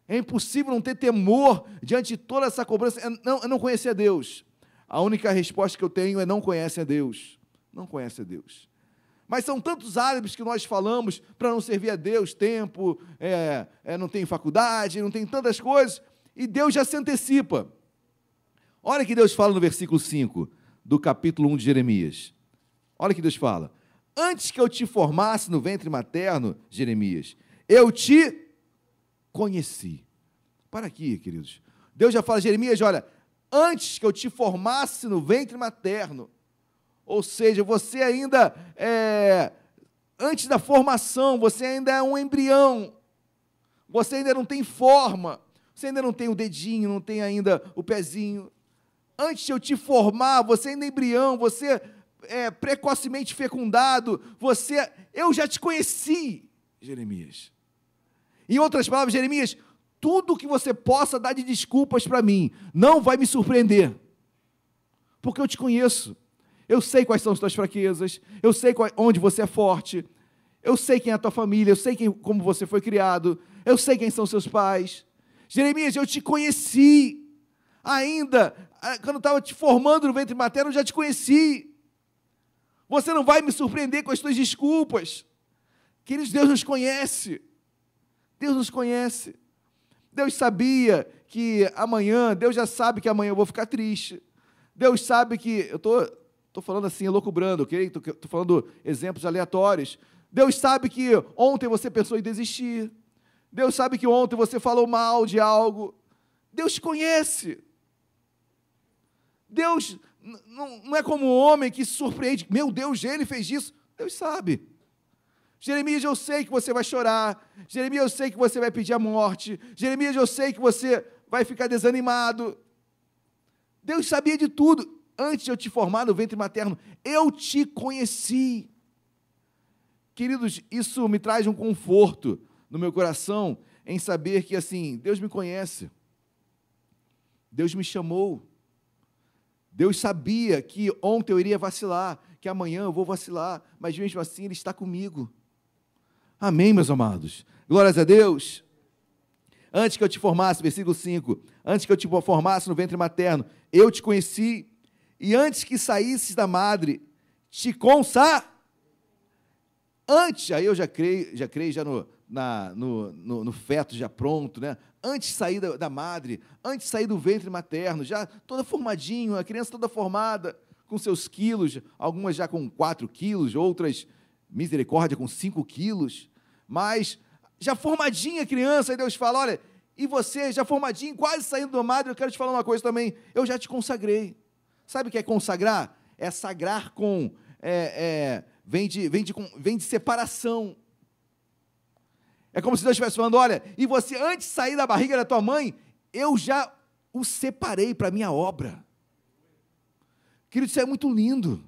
É impossível não ter temor diante de toda essa cobrança. É não, é não conhecer a Deus. A única resposta que eu tenho é não conhece a Deus. Não conhece a Deus. Mas são tantos álibis que nós falamos para não servir a Deus, tempo, é, é, não tem faculdade, não tem tantas coisas, e Deus já se antecipa. Olha que Deus fala no versículo 5 do capítulo 1 de Jeremias. Olha que Deus fala. Antes que eu te formasse no ventre materno, Jeremias, eu te conheci. Para aqui, queridos. Deus já fala, Jeremias, olha, antes que eu te formasse no ventre materno, ou seja, você ainda é, antes da formação, você ainda é um embrião. Você ainda não tem forma. Você ainda não tem o dedinho, não tem ainda o pezinho. Antes de eu te formar, você ainda é embrião, você é precocemente fecundado, você eu já te conheci, Jeremias. Em outras palavras, Jeremias, tudo que você possa dar de desculpas para mim não vai me surpreender. Porque eu te conheço. Eu sei quais são as tuas fraquezas, eu sei qual, onde você é forte, eu sei quem é a tua família, eu sei quem, como você foi criado, eu sei quem são seus pais. Jeremias, eu te conheci. Ainda, quando estava te formando no ventre materno, eu já te conheci. Você não vai me surpreender com as tuas desculpas. Queridos, Deus nos conhece. Deus nos conhece. Deus sabia que amanhã, Deus já sabe que amanhã eu vou ficar triste. Deus sabe que eu estou Estou falando assim, loucubrando, ok? Estou falando exemplos aleatórios. Deus sabe que ontem você pensou em desistir. Deus sabe que ontem você falou mal de algo. Deus te conhece. Deus não é como um homem que se surpreende. Meu Deus, ele fez isso. Deus sabe. Jeremias, eu sei que você vai chorar. Jeremias, eu sei que você vai pedir a morte. Jeremias, eu sei que você vai ficar desanimado. Deus sabia de tudo antes de eu te formar no ventre materno, eu te conheci. Queridos, isso me traz um conforto no meu coração em saber que assim, Deus me conhece. Deus me chamou. Deus sabia que ontem eu iria vacilar, que amanhã eu vou vacilar, mas mesmo assim Ele está comigo. Amém, meus amados. Glórias a Deus. Antes que eu te formasse, versículo 5, antes que eu te formasse no ventre materno, eu te conheci e antes que saísses da madre, te consa. Antes, aí eu já creio, já creio já no, na, no, no, no, feto já pronto, né? Antes de sair da, da, madre, antes de sair do ventre materno, já toda formadinho, a criança toda formada, com seus quilos, algumas já com 4 quilos, outras, misericórdia, com 5 quilos, mas já formadinha a criança, aí Deus fala, olha, e você, já formadinho, quase saindo da madre, eu quero te falar uma coisa também, eu já te consagrei. Sabe o que é consagrar? É sagrar com. É, é, vem, de, vem, de, vem de separação. É como se Deus estivesse falando: olha, e você, antes de sair da barriga da tua mãe, eu já o separei para a minha obra. Querido, isso é muito lindo.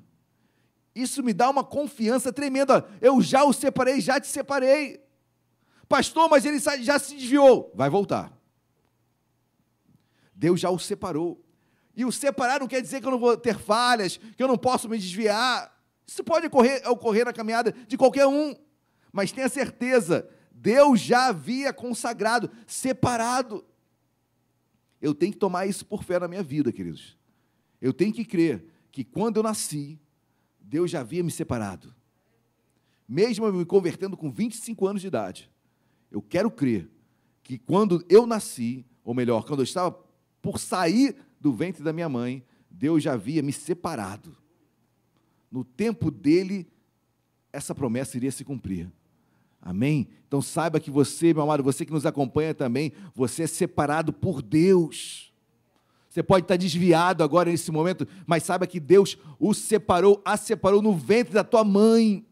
Isso me dá uma confiança tremenda. Eu já o separei, já te separei. Pastor, mas ele já se desviou. Vai voltar. Deus já o separou. E o separar não quer dizer que eu não vou ter falhas, que eu não posso me desviar. Isso pode ocorrer, ocorrer na caminhada de qualquer um. Mas tenha certeza, Deus já havia consagrado, separado. eu tenho que tomar isso por fé na minha vida, queridos. Eu tenho que crer que quando eu nasci, Deus já havia me separado. Mesmo eu me convertendo com 25 anos de idade, eu quero crer que quando eu nasci, ou melhor, quando eu estava por sair do ventre da minha mãe, Deus já havia me separado. No tempo dele, essa promessa iria se cumprir. Amém? Então saiba que você, meu amado, você que nos acompanha também, você é separado por Deus. Você pode estar desviado agora nesse momento, mas saiba que Deus o separou, a separou no ventre da tua mãe.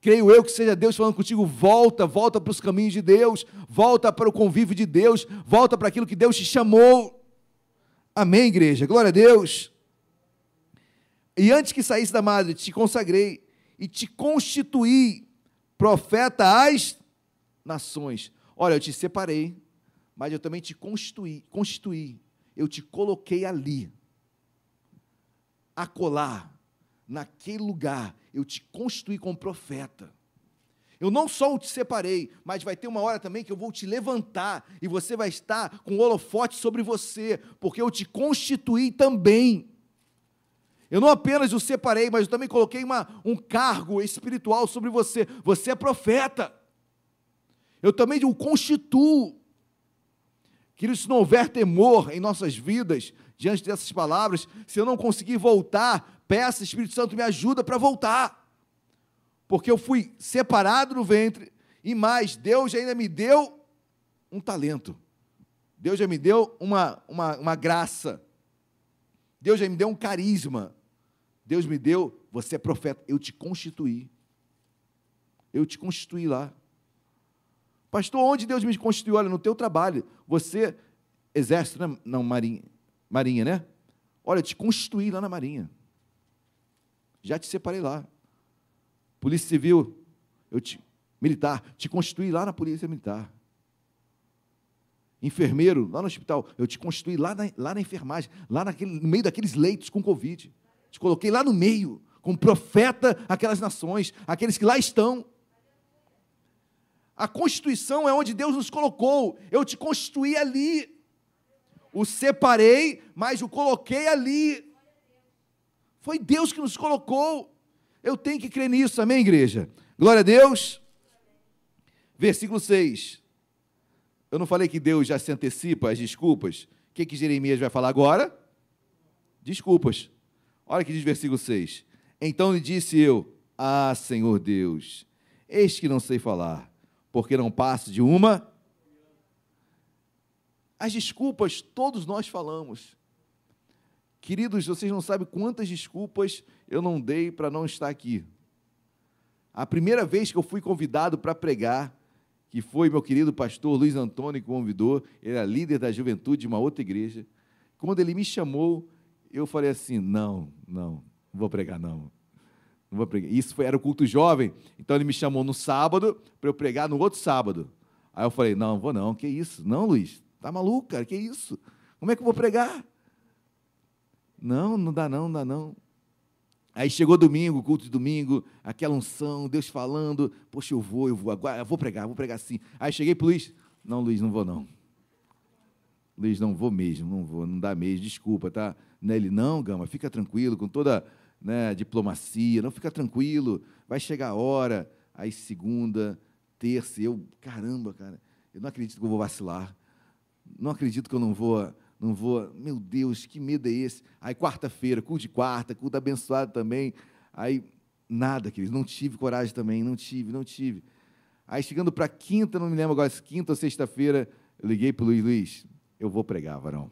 Creio eu que seja Deus falando contigo, volta, volta para os caminhos de Deus, volta para o convívio de Deus, volta para aquilo que Deus te chamou. Amém, igreja? Glória a Deus. E antes que saísse da madre, te consagrei e te constituí profeta às nações. Olha, eu te separei, mas eu também te constituí, constituí. Eu te coloquei ali, acolá, naquele lugar, eu te constituí como profeta. Eu não só o te separei, mas vai ter uma hora também que eu vou te levantar e você vai estar com o holofote sobre você, porque eu te constituí também. Eu não apenas o separei, mas eu também coloquei uma, um cargo espiritual sobre você. Você é profeta. Eu também o constituo. Que se não houver temor em nossas vidas, diante dessas palavras, se eu não conseguir voltar, peça, Espírito Santo, me ajuda para voltar. Porque eu fui separado no ventre, e mais, Deus ainda me deu um talento. Deus já me deu uma, uma, uma graça. Deus já me deu um carisma. Deus me deu, você é profeta, eu te constituí. Eu te constituí lá. Pastor, onde Deus me constituiu? Olha, no teu trabalho. Você, exército, né? não, marinha, marinha, né? Olha, eu te constituí lá na marinha. Já te separei lá. Polícia Civil, eu te, militar, te constituí lá na Polícia Militar. Enfermeiro, lá no hospital, eu te constituí lá na, lá na enfermagem, lá naquele, no meio daqueles leitos com Covid. Te coloquei lá no meio, como profeta aquelas nações, aqueles que lá estão. A constituição é onde Deus nos colocou. Eu te constituí ali. O separei, mas o coloquei ali. Foi Deus que nos colocou. Eu tenho que crer nisso, amém, igreja? Glória a Deus. Versículo 6. Eu não falei que Deus já se antecipa as desculpas? O que, que Jeremias vai falar agora? Desculpas. Olha que diz versículo 6. Então lhe disse eu: Ah, Senhor Deus, eis que não sei falar, porque não passo de uma. As desculpas todos nós falamos. Queridos, vocês não sabem quantas desculpas eu não dei para não estar aqui. A primeira vez que eu fui convidado para pregar, que foi meu querido pastor Luiz Antônio que convidou, ele era líder da juventude de uma outra igreja. Quando ele me chamou, eu falei assim: não, não, não vou pregar, não. Não vou pregar. Isso foi, era o culto jovem, então ele me chamou no sábado para eu pregar no outro sábado. Aí eu falei: não, vou não, que isso? Não, Luiz, tá maluco, cara, que isso? Como é que eu vou pregar? Não, não dá não, não dá não. Aí chegou domingo, culto de domingo, aquela unção, Deus falando, poxa, eu vou, eu vou, agora eu vou pregar, vou pregar sim. Aí cheguei para Luiz, não, Luiz, não vou não. Luiz, não vou mesmo, não vou, não dá mesmo, desculpa, tá? Né? Ele, não, Gama, fica tranquilo, com toda né, diplomacia, não fica tranquilo, vai chegar a hora. Aí segunda, terça, eu, caramba, cara, eu não acredito que eu vou vacilar. Não acredito que eu não vou, não vou. Meu Deus, que medo é esse? Aí quarta-feira, culto de quarta, culto abençoado também. Aí nada, querido, não tive coragem também, não tive, não tive. Aí chegando para quinta, não me lembro agora, quinta ou sexta-feira, liguei para o Luiz, Luiz, eu vou pregar, varão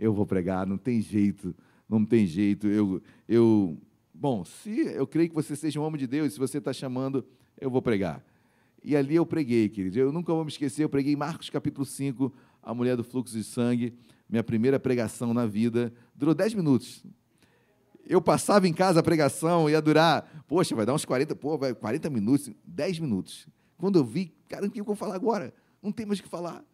eu vou pregar, não tem jeito, não tem jeito. Eu, eu, bom, se eu creio que você seja um homem de Deus, se você está chamando, eu vou pregar. E ali eu preguei, querido. Eu nunca vou me esquecer, eu preguei Marcos capítulo 5, a mulher do fluxo de sangue, minha primeira pregação na vida. Durou 10 minutos. Eu passava em casa a pregação, ia durar, poxa, vai dar uns 40, pô, vai 40 minutos, 10 minutos. Quando eu vi, cara, o que eu vou falar agora? Não tem mais o que falar.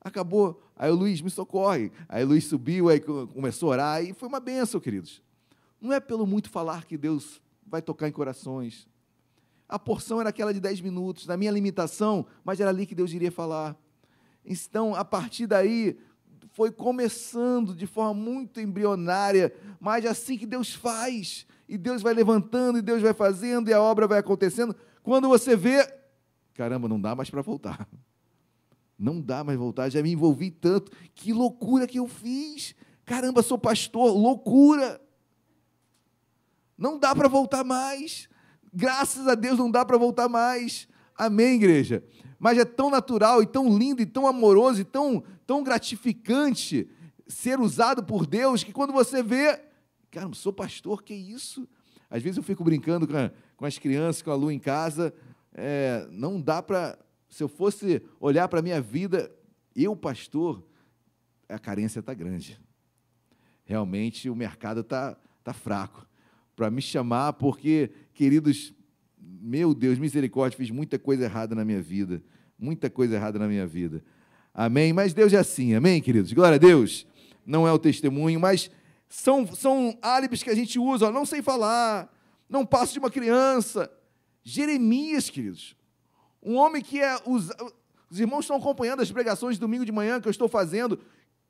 Acabou. Aí o Luiz, me socorre. Aí o Luiz subiu, aí começou a orar, e foi uma benção, queridos. Não é pelo muito falar que Deus vai tocar em corações. A porção era aquela de 10 minutos, na minha limitação, mas era ali que Deus iria falar. Então, a partir daí, foi começando de forma muito embrionária, mas assim que Deus faz, e Deus vai levantando, e Deus vai fazendo, e a obra vai acontecendo. Quando você vê, caramba, não dá mais para voltar. Não dá mais voltar, já me envolvi tanto. Que loucura que eu fiz. Caramba, sou pastor, loucura. Não dá para voltar mais. Graças a Deus não dá para voltar mais. Amém, igreja? Mas é tão natural e tão lindo e tão amoroso e tão, tão gratificante ser usado por Deus que quando você vê, cara, sou pastor, que isso? Às vezes eu fico brincando com, a, com as crianças, com a Lu em casa, é, não dá para, se eu fosse olhar para a minha vida, eu, pastor, a carência está grande. Realmente o mercado está tá fraco para me chamar, porque, queridos, meu Deus, misericórdia, fiz muita coisa errada na minha vida. Muita coisa errada na minha vida. Amém? Mas Deus é assim, amém, queridos? Glória a Deus. Não é o testemunho, mas são, são álibis que a gente usa. Ó, não sei falar, não passo de uma criança. Jeremias, queridos. Um homem que é. Os, os irmãos estão acompanhando as pregações de domingo de manhã que eu estou fazendo.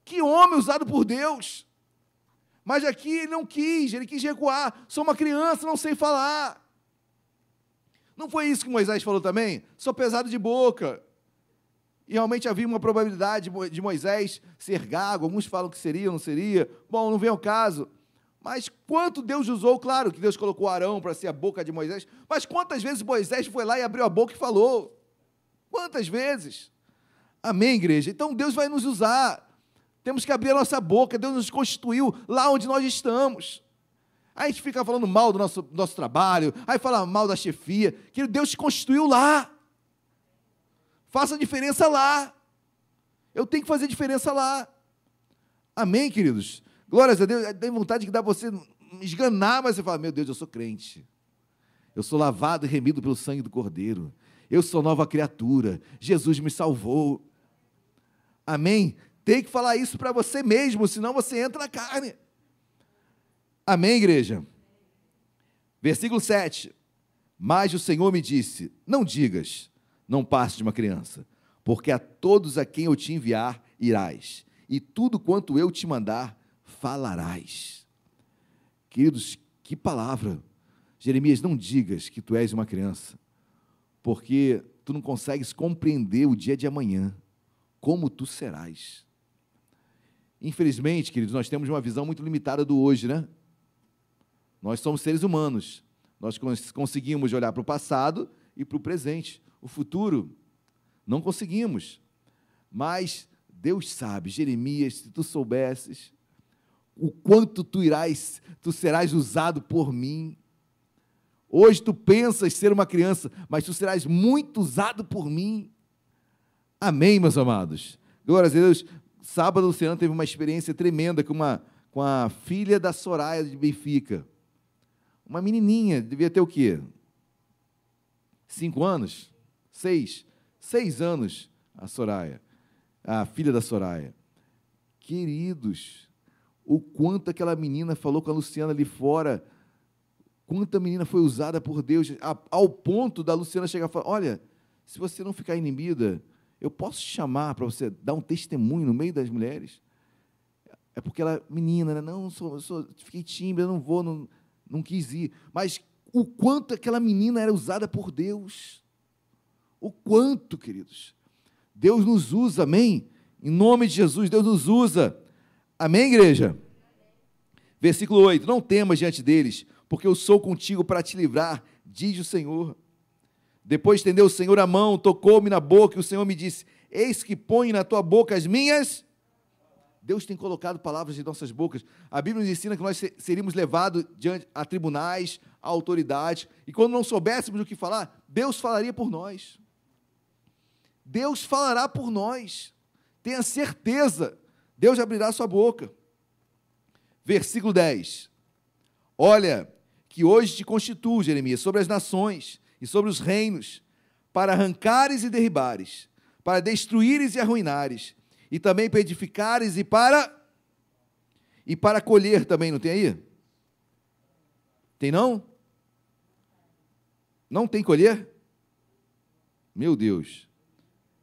Que homem usado por Deus. Mas aqui ele não quis, ele quis recuar. Sou uma criança, não sei falar. Não foi isso que Moisés falou também? Sou pesado de boca. E realmente havia uma probabilidade de Moisés ser gago. Alguns falam que seria, não seria. Bom, não vem ao caso. Mas quanto Deus usou, claro que Deus colocou Arão para ser a boca de Moisés, mas quantas vezes Moisés foi lá e abriu a boca e falou? Quantas vezes? Amém, igreja? Então Deus vai nos usar. Temos que abrir a nossa boca. Deus nos constituiu lá onde nós estamos. Aí a gente fica falando mal do nosso, nosso trabalho, aí fala mal da chefia, que Deus te constituiu lá. Faça diferença lá. Eu tenho que fazer diferença lá. Amém, queridos? Glórias a Deus. Tem vontade que dá você esganar, mas você fala: Meu Deus, eu sou crente. Eu sou lavado e remido pelo sangue do Cordeiro. Eu sou nova criatura. Jesus me salvou. Amém? Tem que falar isso para você mesmo, senão você entra na carne. Amém, igreja? Versículo 7. Mas o Senhor me disse: Não digas, não passe de uma criança, porque a todos a quem eu te enviar irás, e tudo quanto eu te mandar falarás. Queridos, que palavra. Jeremias, não digas que tu és uma criança, porque tu não consegues compreender o dia de amanhã, como tu serás. Infelizmente, queridos, nós temos uma visão muito limitada do hoje, né? Nós somos seres humanos. Nós conseguimos olhar para o passado e para o presente. O futuro, não conseguimos. Mas Deus sabe, Jeremias, se tu soubesses o quanto tu irás, tu serás usado por mim. Hoje tu pensas ser uma criança, mas tu serás muito usado por mim. Amém, meus amados. Glórias a Deus. Sábado, Luciano teve uma experiência tremenda com, uma, com a filha da Soraya de Benfica. Uma menininha, devia ter o quê? Cinco anos? Seis? Seis anos, a Soraya, a filha da Soraya. Queridos, o quanto aquela menina falou com a Luciana ali fora, quanta menina foi usada por Deus, ao ponto da Luciana chegar e falar: Olha, se você não ficar inibida, eu posso chamar para você dar um testemunho no meio das mulheres? É porque ela, menina, né? não, sou, sou, fiquei tímida, não vou, não, não quis ir. Mas o quanto aquela menina era usada por Deus. O quanto, queridos. Deus nos usa, amém? Em nome de Jesus, Deus nos usa. Amém, igreja? Versículo 8: Não temas diante deles, porque eu sou contigo para te livrar, diz o Senhor. Depois estendeu o Senhor a mão, tocou-me na boca, e o Senhor me disse: Eis que põe na tua boca as minhas Deus tem colocado palavras em nossas bocas. A Bíblia nos ensina que nós seríamos levados diante a tribunais, a autoridades, e quando não soubéssemos o que falar, Deus falaria por nós. Deus falará por nós. Tenha certeza. Deus abrirá sua boca. Versículo 10. Olha, que hoje te constituo, Jeremias, sobre as nações e sobre os reinos, para arrancares e derribares, para destruíres e arruinares, e também para edificares e para e para colher também, não tem aí? Tem não? Não tem colher? Meu Deus.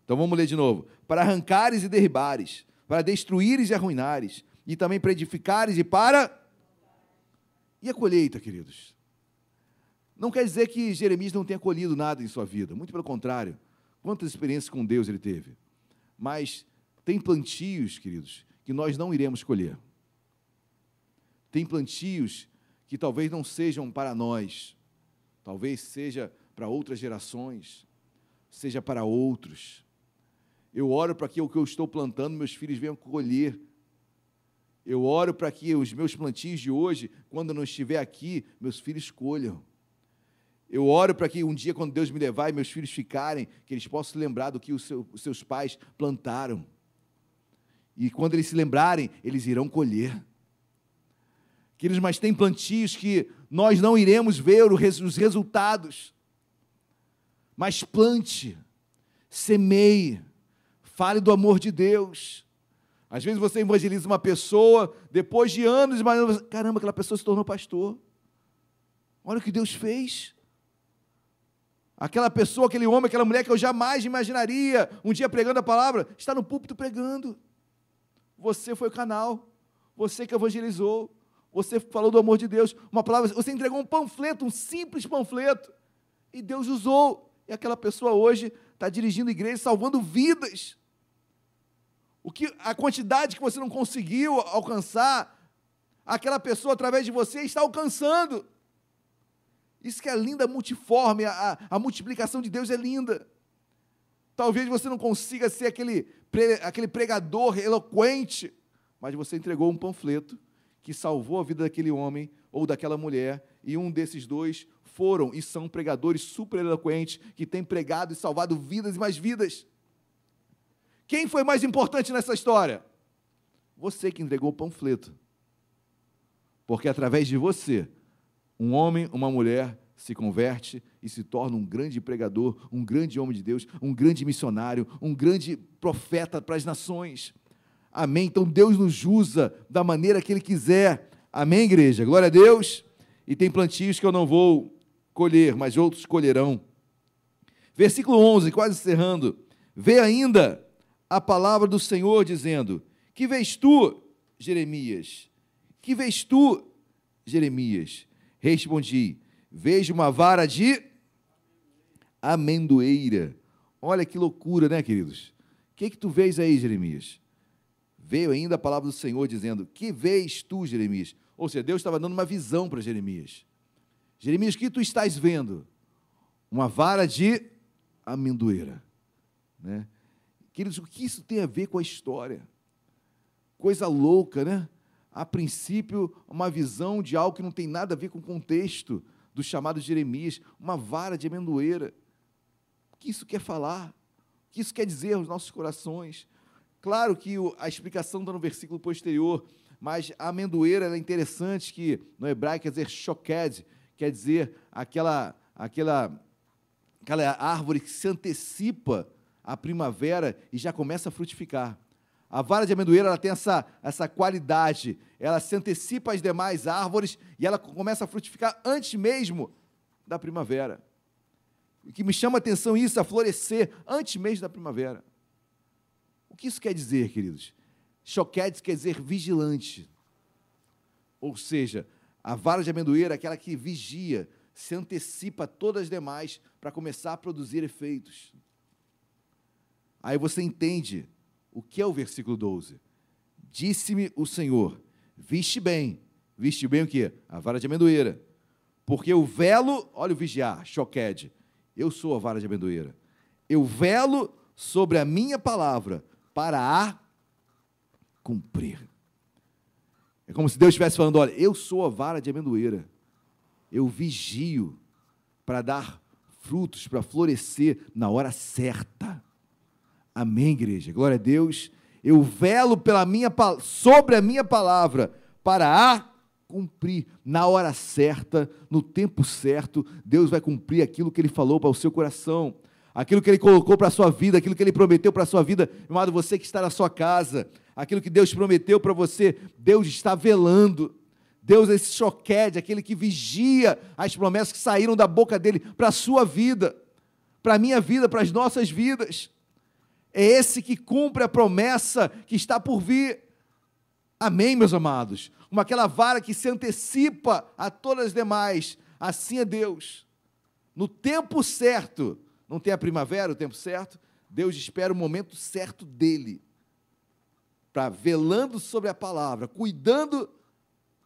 Então vamos ler de novo. para arrancares e derribares, para destruíres e arruinares, e também para edificares e para. E a colheita, queridos? Não quer dizer que Jeremias não tenha colhido nada em sua vida, muito pelo contrário. Quantas experiências com Deus ele teve. Mas tem plantios, queridos, que nós não iremos colher. Tem plantios que talvez não sejam para nós, talvez seja para outras gerações, seja para outros. Eu oro para que o que eu estou plantando, meus filhos venham colher. Eu oro para que os meus plantios de hoje, quando eu não estiver aqui, meus filhos colham. Eu oro para que um dia, quando Deus me levar e meus filhos ficarem, que eles possam lembrar do que os seus pais plantaram. E quando eles se lembrarem, eles irão colher. Queridos, mas tem plantios que nós não iremos ver os resultados. Mas plante, semeie, fale do amor de Deus. Às vezes você evangeliza uma pessoa, depois de anos, mas caramba, aquela pessoa se tornou pastor. Olha o que Deus fez. Aquela pessoa, aquele homem, aquela mulher que eu jamais imaginaria um dia pregando a palavra, está no púlpito pregando. Você foi o canal, você que evangelizou, você falou do amor de Deus, uma palavra, você entregou um panfleto, um simples panfleto, e Deus usou. E aquela pessoa hoje está dirigindo igreja, salvando vidas. O que a quantidade que você não conseguiu alcançar, aquela pessoa através de você está alcançando. Isso que é linda, multiforme, a, a multiplicação de Deus é linda. Talvez você não consiga ser aquele, aquele pregador eloquente, mas você entregou um panfleto que salvou a vida daquele homem ou daquela mulher, e um desses dois foram e são pregadores super eloquentes que têm pregado e salvado vidas e mais vidas. Quem foi mais importante nessa história? Você que entregou o panfleto. Porque através de você, um homem, uma mulher se converte e se torna um grande pregador, um grande homem de Deus, um grande missionário, um grande profeta para as nações. Amém? Então Deus nos usa da maneira que Ele quiser. Amém, igreja? Glória a Deus. E tem plantios que eu não vou colher, mas outros colherão. Versículo 11, quase encerrando. Vê ainda a palavra do Senhor dizendo: Que vês tu, Jeremias? Que vês tu, Jeremias? Respondi: Vejo uma vara de amendoeira. Olha que loucura, né, queridos? O que, que tu vês aí, Jeremias? veio ainda a palavra do Senhor dizendo: Que vês tu, Jeremias? Ou seja, Deus estava dando uma visão para Jeremias. Jeremias, o que tu estás vendo? Uma vara de amendoeira. Né? Queridos, o que isso tem a ver com a história? Coisa louca, né? A princípio, uma visão de algo que não tem nada a ver com o contexto do chamado Jeremias, uma vara de amendoeira. O que isso quer falar? O que isso quer dizer aos nossos corações? Claro que a explicação está no versículo posterior, mas a amendoeira é interessante que no hebraico quer dizer shoked, quer dizer aquela, aquela, aquela árvore que se antecipa à primavera e já começa a frutificar. A vara de amendoeira ela tem essa, essa qualidade, ela se antecipa às demais árvores e ela começa a frutificar antes mesmo da primavera. Que me chama a atenção é isso, a florescer antes mesmo da primavera. O que isso quer dizer, queridos? Choquetes quer dizer vigilante. Ou seja, a vara de amendoeira é aquela que vigia, se antecipa a todas as demais para começar a produzir efeitos. Aí você entende o que é o versículo 12. Disse-me o Senhor: Viste bem. Viste bem o que? A vara de amendoeira. Porque o velo, olha o vigiar, choquede. Eu sou a vara de amendoeira. Eu velo sobre a minha palavra para a cumprir. É como se Deus estivesse falando: olha, eu sou a vara de amendoeira, eu vigio para dar frutos, para florescer na hora certa. Amém, igreja? Glória a Deus. Eu velo pela minha, sobre a minha palavra para a cumprir na hora certa, no tempo certo. Deus vai cumprir aquilo que Ele falou para o seu coração aquilo que Ele colocou para a sua vida, aquilo que Ele prometeu para a sua vida, amado, você que está na sua casa, aquilo que Deus prometeu para você, Deus está velando. Deus é esse choquede, aquele que vigia as promessas que saíram da boca dele para a sua vida, para a minha vida, para as nossas vidas. É esse que cumpre a promessa que está por vir. Amém, meus amados? Como aquela vara que se antecipa a todas as demais. Assim é Deus. No tempo certo, não tem a primavera, o tempo certo? Deus espera o momento certo dele. Para velando sobre a palavra, cuidando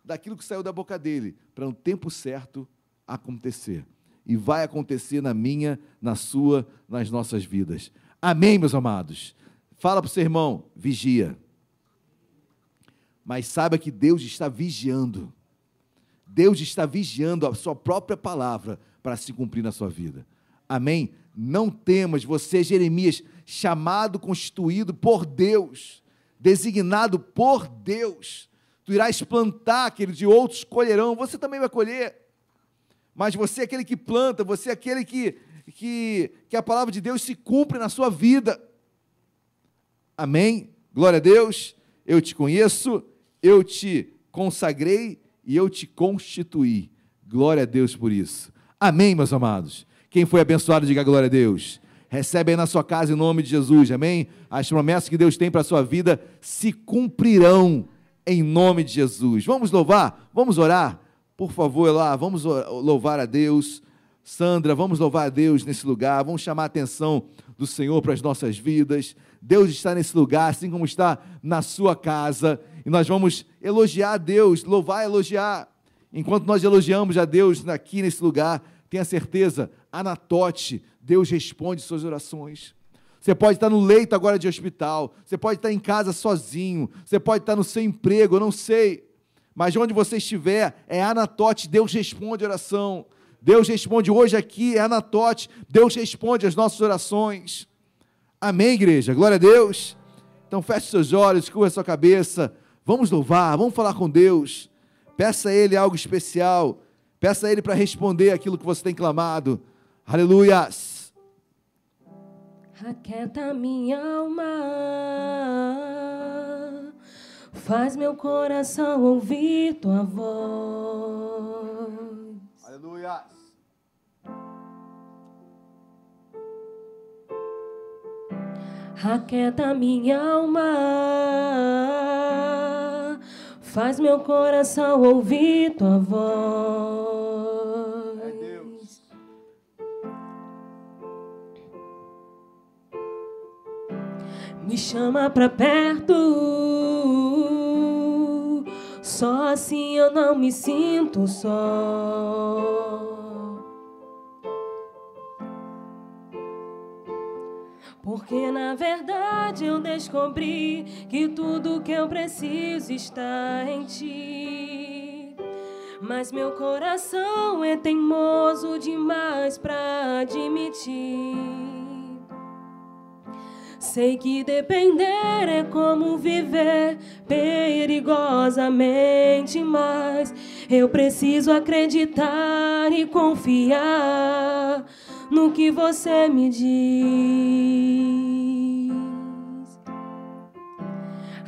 daquilo que saiu da boca dele, para no tempo certo acontecer. E vai acontecer na minha, na sua, nas nossas vidas. Amém, meus amados? Fala para o seu irmão, vigia. Mas saiba que Deus está vigiando. Deus está vigiando a sua própria palavra para se cumprir na sua vida. Amém? Não temas, você, Jeremias, chamado, constituído por Deus, designado por Deus. Tu irás plantar, aquele de outros colherão, você também vai colher. Mas você é aquele que planta, você é aquele que, que, que a palavra de Deus se cumpre na sua vida. Amém? Glória a Deus. Eu te conheço, eu te consagrei e eu te constituí. Glória a Deus por isso. Amém, meus amados. Quem foi abençoado, diga glória a Deus. Recebe aí na sua casa em nome de Jesus, amém? As promessas que Deus tem para a sua vida se cumprirão em nome de Jesus. Vamos louvar? Vamos orar? Por favor, lá, vamos louvar a Deus. Sandra, vamos louvar a Deus nesse lugar, vamos chamar a atenção do Senhor para as nossas vidas. Deus está nesse lugar, assim como está na sua casa, e nós vamos elogiar a Deus, louvar elogiar. Enquanto nós elogiamos a Deus aqui nesse lugar, tenha certeza, Anatote, Deus responde suas orações. Você pode estar no leito agora de hospital, você pode estar em casa sozinho, você pode estar no seu emprego, eu não sei. Mas onde você estiver, é Anatote, Deus responde a oração. Deus responde hoje aqui, é Anatote, Deus responde as nossas orações. Amém, igreja? Glória a Deus. Então feche seus olhos, curva sua cabeça. Vamos louvar, vamos falar com Deus. Peça a Ele algo especial. Peça a Ele para responder aquilo que você tem clamado. Aleluias. Aquieta minha alma, faz meu coração ouvir tua voz. Aleluia. Aquieta minha alma Faz meu coração ouvir tua voz. É Deus. Me chama pra perto. Só assim eu não me sinto só. Porque na verdade eu descobri que tudo que eu preciso está em ti. Mas meu coração é teimoso demais para admitir. Sei que depender é como viver perigosamente, mas eu preciso acreditar e confiar no que você me diz.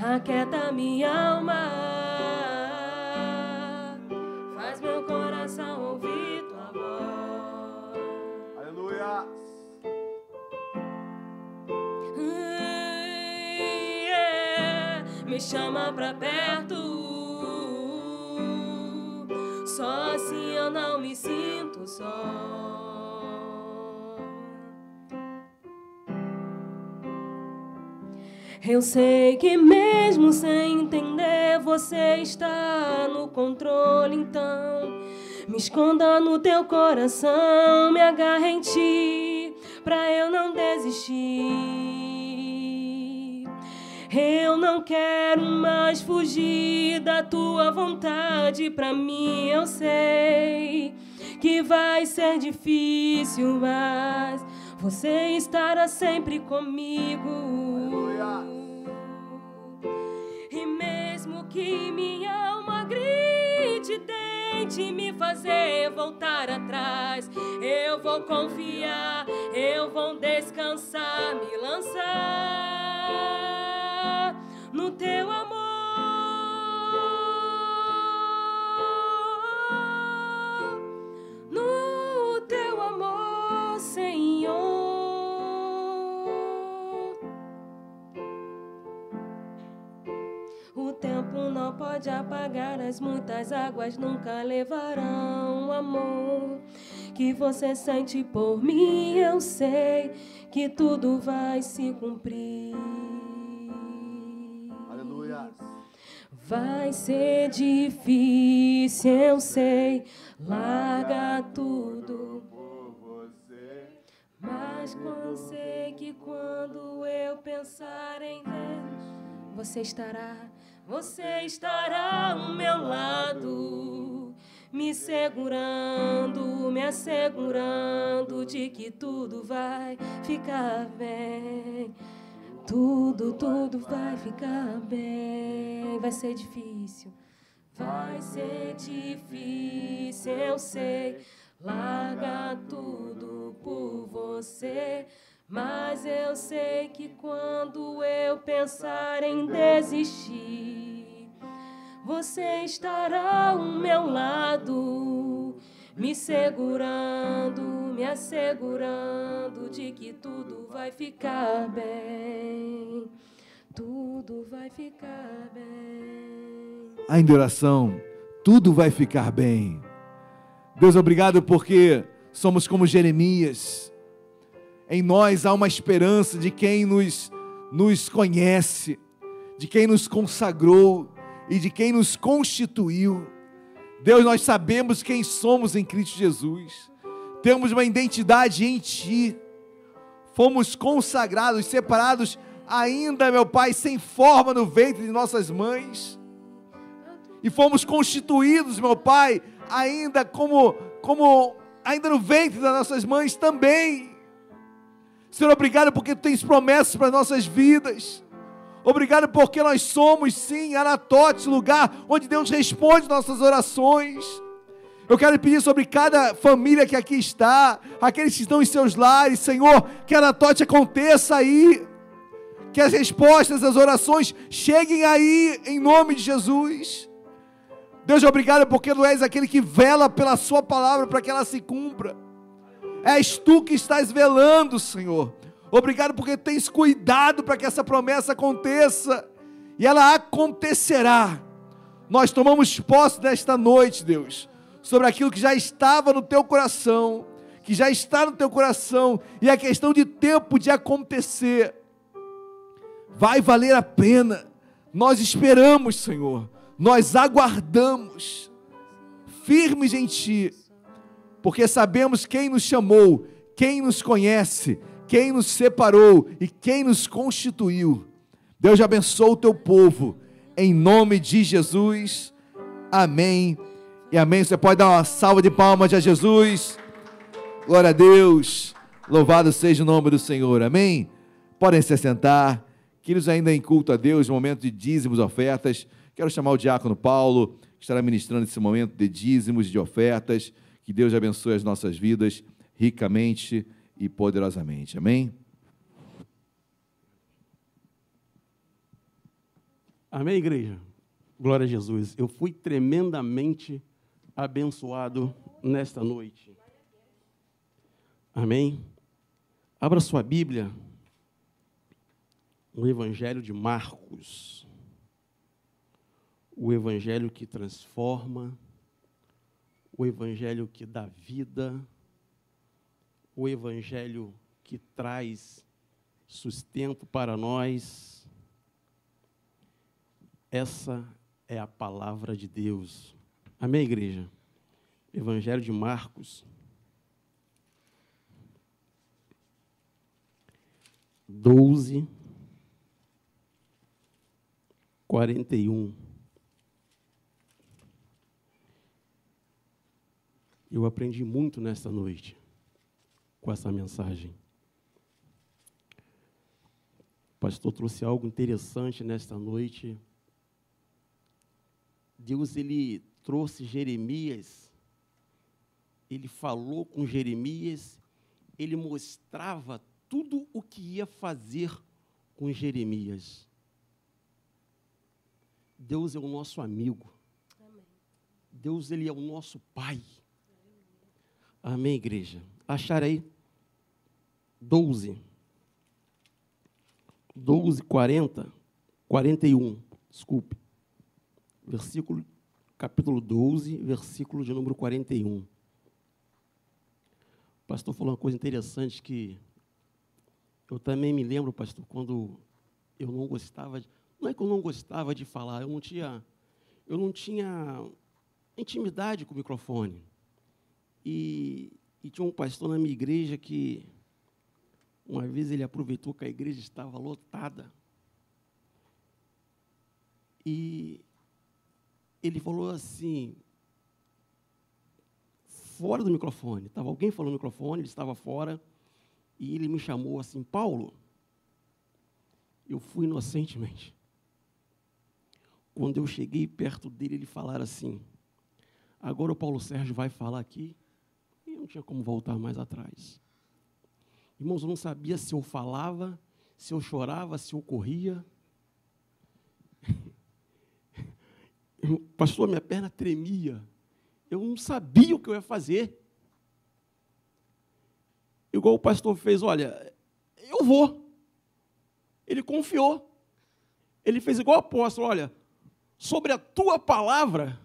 Aquieta minha alma, faz meu coração ouvir tua voz. Aleluia. Me chama pra perto. Só assim eu não me sinto só. Eu sei que mesmo sem entender, você está no controle, então me esconda no teu coração, me agarre em ti, pra eu não desistir. Eu não quero mais fugir da tua vontade, pra mim eu sei que vai ser difícil, mas você estará sempre comigo. E mesmo que minha alma grite, tente me fazer voltar atrás, eu vou confiar, eu vou descansar, me lançar no teu amor. Pode apagar as muitas águas, nunca levarão amor que você sente por mim. Eu sei que tudo vai se cumprir. Aleluia. Vai ser difícil, eu sei. Larga tudo. Mas sei que quando eu pensar em Deus, você estará, você estará ao meu lado, me segurando, me assegurando de que tudo vai ficar bem. Tudo, tudo vai ficar bem. Vai ser difícil, vai ser difícil, eu sei. Larga tudo por você. Mas eu sei que quando eu pensar em desistir, você estará ao meu lado, me segurando, me assegurando de que tudo vai ficar bem. Tudo vai ficar bem. Ainda oração, tudo vai ficar bem. Deus, obrigado porque somos como Jeremias. Em nós há uma esperança de quem nos, nos conhece, de quem nos consagrou e de quem nos constituiu. Deus, nós sabemos quem somos em Cristo Jesus. Temos uma identidade em Ti. Fomos consagrados, separados ainda, meu Pai, sem forma no ventre de nossas mães. E fomos constituídos, meu Pai, ainda como, como ainda no ventre das nossas mães também. Senhor, obrigado porque tu tens promessas para nossas vidas. Obrigado porque nós somos, sim, Anatote, lugar onde Deus responde nossas orações. Eu quero pedir sobre cada família que aqui está, aqueles que estão em seus lares, Senhor, que Anatote aconteça aí, que as respostas às orações cheguem aí, em nome de Jesus. Deus, obrigado porque tu és aquele que vela pela Sua palavra para que ela se cumpra. És tu que estás velando, Senhor. Obrigado porque tens cuidado para que essa promessa aconteça e ela acontecerá. Nós tomamos posse desta noite, Deus, sobre aquilo que já estava no teu coração, que já está no teu coração e é questão de tempo de acontecer. Vai valer a pena. Nós esperamos, Senhor nós aguardamos, firmes em Ti, porque sabemos quem nos chamou, quem nos conhece, quem nos separou e quem nos constituiu. Deus abençoe o teu povo, em nome de Jesus. Amém e amém. Você pode dar uma salva de palmas a Jesus. Glória a Deus. Louvado seja o nome do Senhor. Amém. Podem se sentar. Queridos, ainda em culto a Deus, momento de dízimos, ofertas. Quero chamar o diácono Paulo, que estará ministrando esse momento de dízimos, de ofertas. Que Deus abençoe as nossas vidas ricamente e poderosamente. Amém? Amém, igreja? Glória a Jesus. Eu fui tremendamente abençoado nesta noite. Amém? Abra sua Bíblia no Evangelho de Marcos o Evangelho que transforma, o Evangelho que dá vida, o Evangelho que traz sustento para nós. Essa é a palavra de Deus. Amém, igreja? Evangelho de Marcos. Doze, quarenta e um. Eu aprendi muito nesta noite com essa mensagem. O pastor trouxe algo interessante nesta noite. Deus ele trouxe Jeremias, ele falou com Jeremias, ele mostrava tudo o que ia fazer com Jeremias. Deus é o nosso amigo. Deus ele é o nosso pai. Amém, igreja? Achar aí? 12. 12, 40, 41. Desculpe. versículo, capítulo 12, versículo de número 41. O pastor falou uma coisa interessante que eu também me lembro, pastor, quando eu não gostava, de, não é que eu não gostava de falar, eu não tinha, eu não tinha intimidade com o microfone. E, e tinha um pastor na minha igreja que uma vez ele aproveitou que a igreja estava lotada. E ele falou assim, fora do microfone, estava alguém falando no microfone, ele estava fora, e ele me chamou assim, Paulo, eu fui inocentemente. Quando eu cheguei perto dele, ele falaram assim, agora o Paulo Sérgio vai falar aqui, não tinha como voltar mais atrás. Irmãos, eu não sabia se eu falava, se eu chorava, se eu corria. Pastor, minha perna tremia. Eu não sabia o que eu ia fazer. Igual o pastor fez, olha, eu vou. Ele confiou. Ele fez igual o apóstolo, olha, sobre a tua palavra,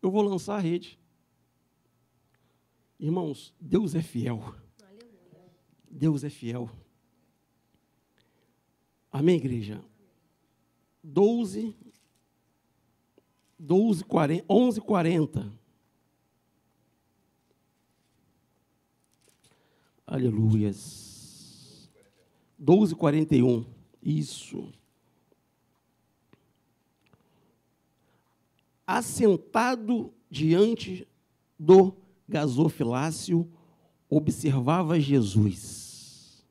eu vou lançar a rede. Irmãos, Deus é fiel. Deus é fiel. Amém, igreja? 12, 12, 40, 11, 40. Aleluias. 12, 41. Isso. Assentado diante do gasofilácio, observava Jesus.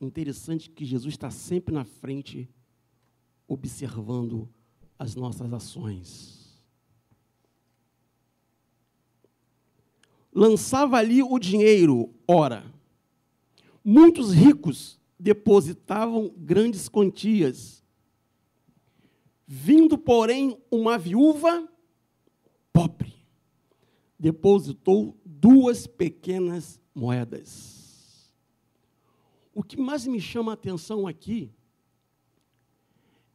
Interessante que Jesus está sempre na frente, observando as nossas ações. Lançava ali o dinheiro, ora. Muitos ricos depositavam grandes quantias. Vindo, porém, uma viúva depositou duas pequenas moedas. O que mais me chama a atenção aqui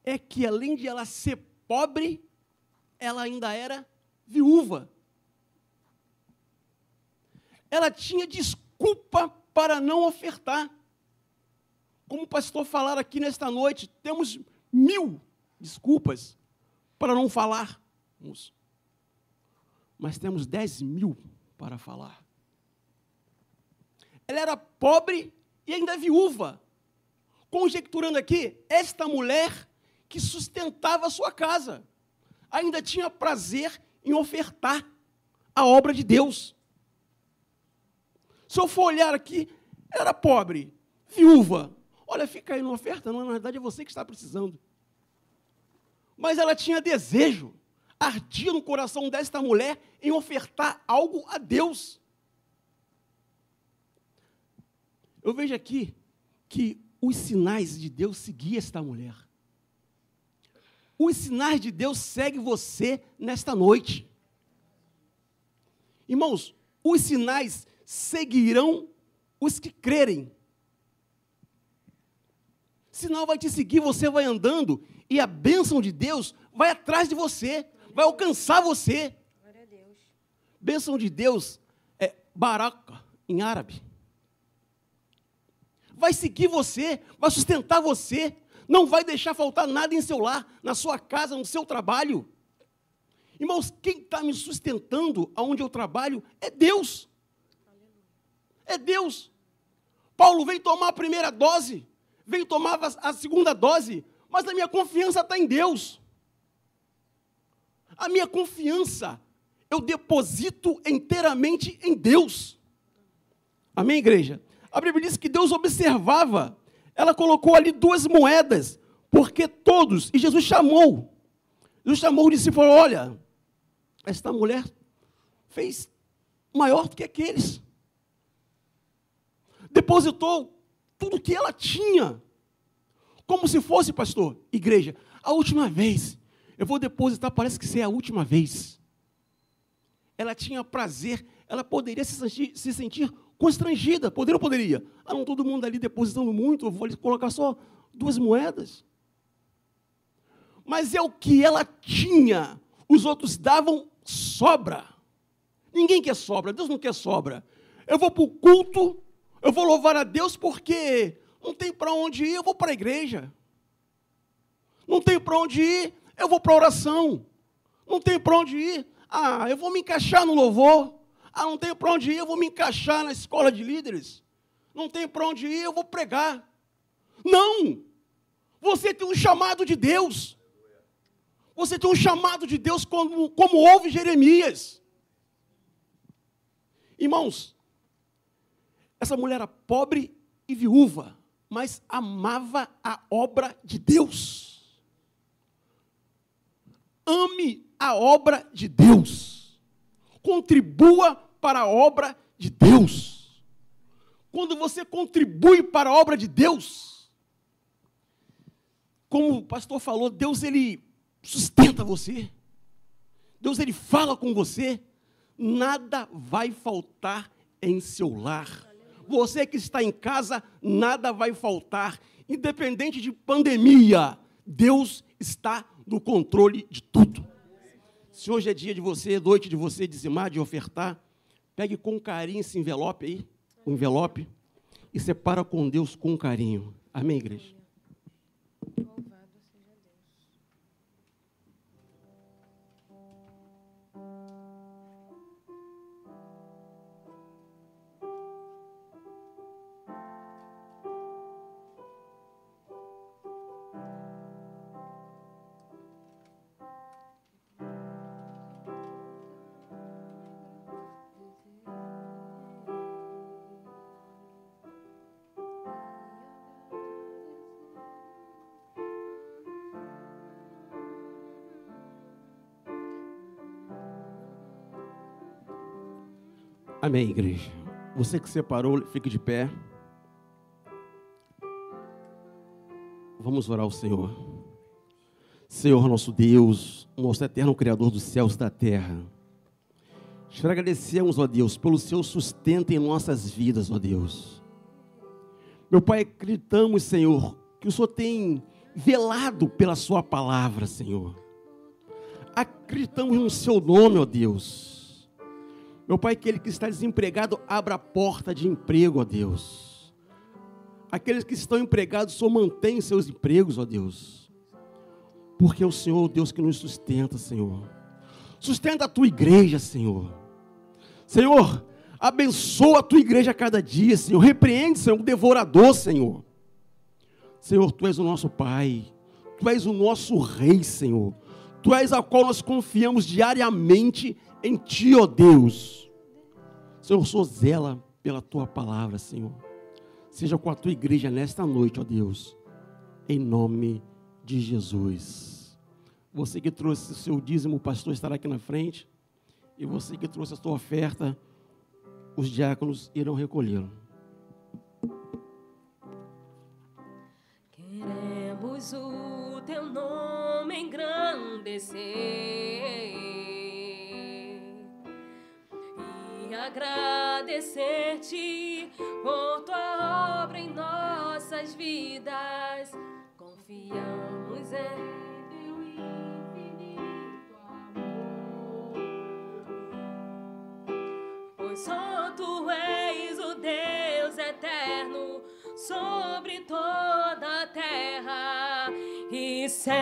é que, além de ela ser pobre, ela ainda era viúva. Ela tinha desculpa para não ofertar. Como o pastor falar aqui nesta noite, temos mil desculpas para não falarmos. Mas temos dez mil para falar. Ela era pobre e ainda viúva. Conjecturando aqui, esta mulher que sustentava a sua casa. Ainda tinha prazer em ofertar a obra de Deus. Se eu for olhar aqui, era pobre, viúva. Olha, fica aí, não oferta, não, na verdade é você que está precisando. Mas ela tinha desejo, ardia no coração desta mulher em ofertar algo a Deus. Eu vejo aqui que os sinais de Deus seguiam esta mulher. Os sinais de Deus seguem você nesta noite. Irmãos, os sinais seguirão os que crerem. Sinal vai te seguir, você vai andando e a bênção de Deus vai atrás de você, vai alcançar você. Glória a Deus. Bênção de Deus é baraka em árabe. Vai seguir você, vai sustentar você, não vai deixar faltar nada em seu lar, na sua casa, no seu trabalho. Irmãos, quem está me sustentando aonde eu trabalho é Deus. É Deus. Paulo veio tomar a primeira dose, veio tomar a segunda dose, mas a minha confiança está em Deus. A minha confiança eu deposito inteiramente em Deus. Amém, igreja? A Bíblia diz que Deus observava ela colocou ali duas moedas, porque todos, e Jesus chamou, Jesus chamou o discípulo, olha, esta mulher fez maior do que aqueles. Depositou tudo que ela tinha, como se fosse, pastor, igreja, a última vez, eu vou depositar, parece que ser a última vez. Ela tinha prazer, ela poderia se sentir, se sentir constrangida. Poderia ou poderia? Ah, não, todo mundo ali depositando muito, eu vou colocar só duas moedas. mas é o que ela tinha. Os outros davam sobra. Ninguém quer sobra, Deus não quer sobra. Eu vou para o culto, eu vou louvar a Deus porque não tem para onde ir, eu vou para a igreja. Não tem para onde ir, eu vou para oração. Não tem para onde ir, ah, eu vou me encaixar no louvor. Ah, não tenho para onde ir, eu vou me encaixar na escola de líderes. Não tenho para onde ir, eu vou pregar. Não! Você tem um chamado de Deus. Você tem um chamado de Deus como, como houve Jeremias. Irmãos, essa mulher era pobre e viúva, mas amava a obra de Deus. Ame a obra de Deus. Contribua para a obra de Deus. Quando você contribui para a obra de Deus, como o pastor falou, Deus ele sustenta você. Deus ele fala com você. Nada vai faltar em seu lar. Você que está em casa, nada vai faltar. Independente de pandemia, Deus está no controle de tudo. Se hoje é dia de você, noite de você dizimar, de ofertar, pegue com carinho esse envelope aí, o envelope, e separa com Deus com carinho. Amém, igreja? Amém, igreja. Você que separou, fique de pé. Vamos orar ao Senhor. Senhor, nosso Deus, nosso eterno Criador dos céus e da terra. Te agradecemos, ó Deus, pelo seu sustento em nossas vidas, ó Deus. Meu Pai, acreditamos, Senhor, que o Senhor tem velado pela Sua palavra, Senhor. Acreditamos no Seu nome, ó Deus. Meu Pai, aquele que está desempregado, abra a porta de emprego, ó Deus. Aqueles que estão empregados, só mantém seus empregos, ó Deus. Porque é o Senhor, Deus que nos sustenta, Senhor. Sustenta a tua igreja, Senhor. Senhor, abençoa a tua igreja a cada dia, Senhor. Repreende, Senhor, o devorador, Senhor. Senhor, tu és o nosso Pai. Tu és o nosso Rei, Senhor. Tu és a qual nós confiamos diariamente em Ti, ó Deus. Senhor, sou zela pela Tua palavra, Senhor. Seja com a Tua igreja nesta noite, ó Deus. Em nome de Jesus. Você que trouxe o seu dízimo, o pastor estará aqui na frente. E você que trouxe a sua oferta, os diáconos irão recolhê-lo. Queremos o teu nome engrandecer. agradecer-te por tua obra em nossas vidas. Confiamos em teu infinito amor. Pois só tu és o Deus eterno sobre toda a terra céu.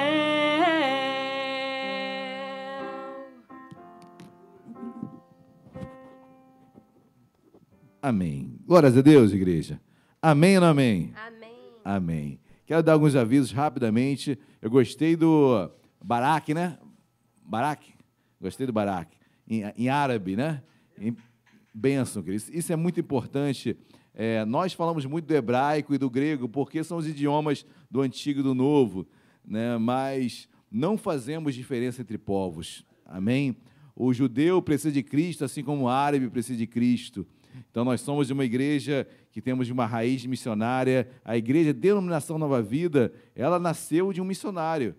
Amém. Glórias a Deus, igreja. Amém ou não amém? Amém. Amém. Quero dar alguns avisos rapidamente. Eu gostei do Barak, né? Barak. Gostei do Barak. Em, em árabe, né? Em, bênção, querido. Isso é muito importante. É, nós falamos muito do hebraico e do grego porque são os idiomas do antigo e do novo, né? mas não fazemos diferença entre povos. Amém? O judeu precisa de Cristo, assim como o árabe precisa de Cristo. Então, nós somos uma igreja que temos uma raiz missionária. A igreja Denominação Nova Vida, ela nasceu de um missionário.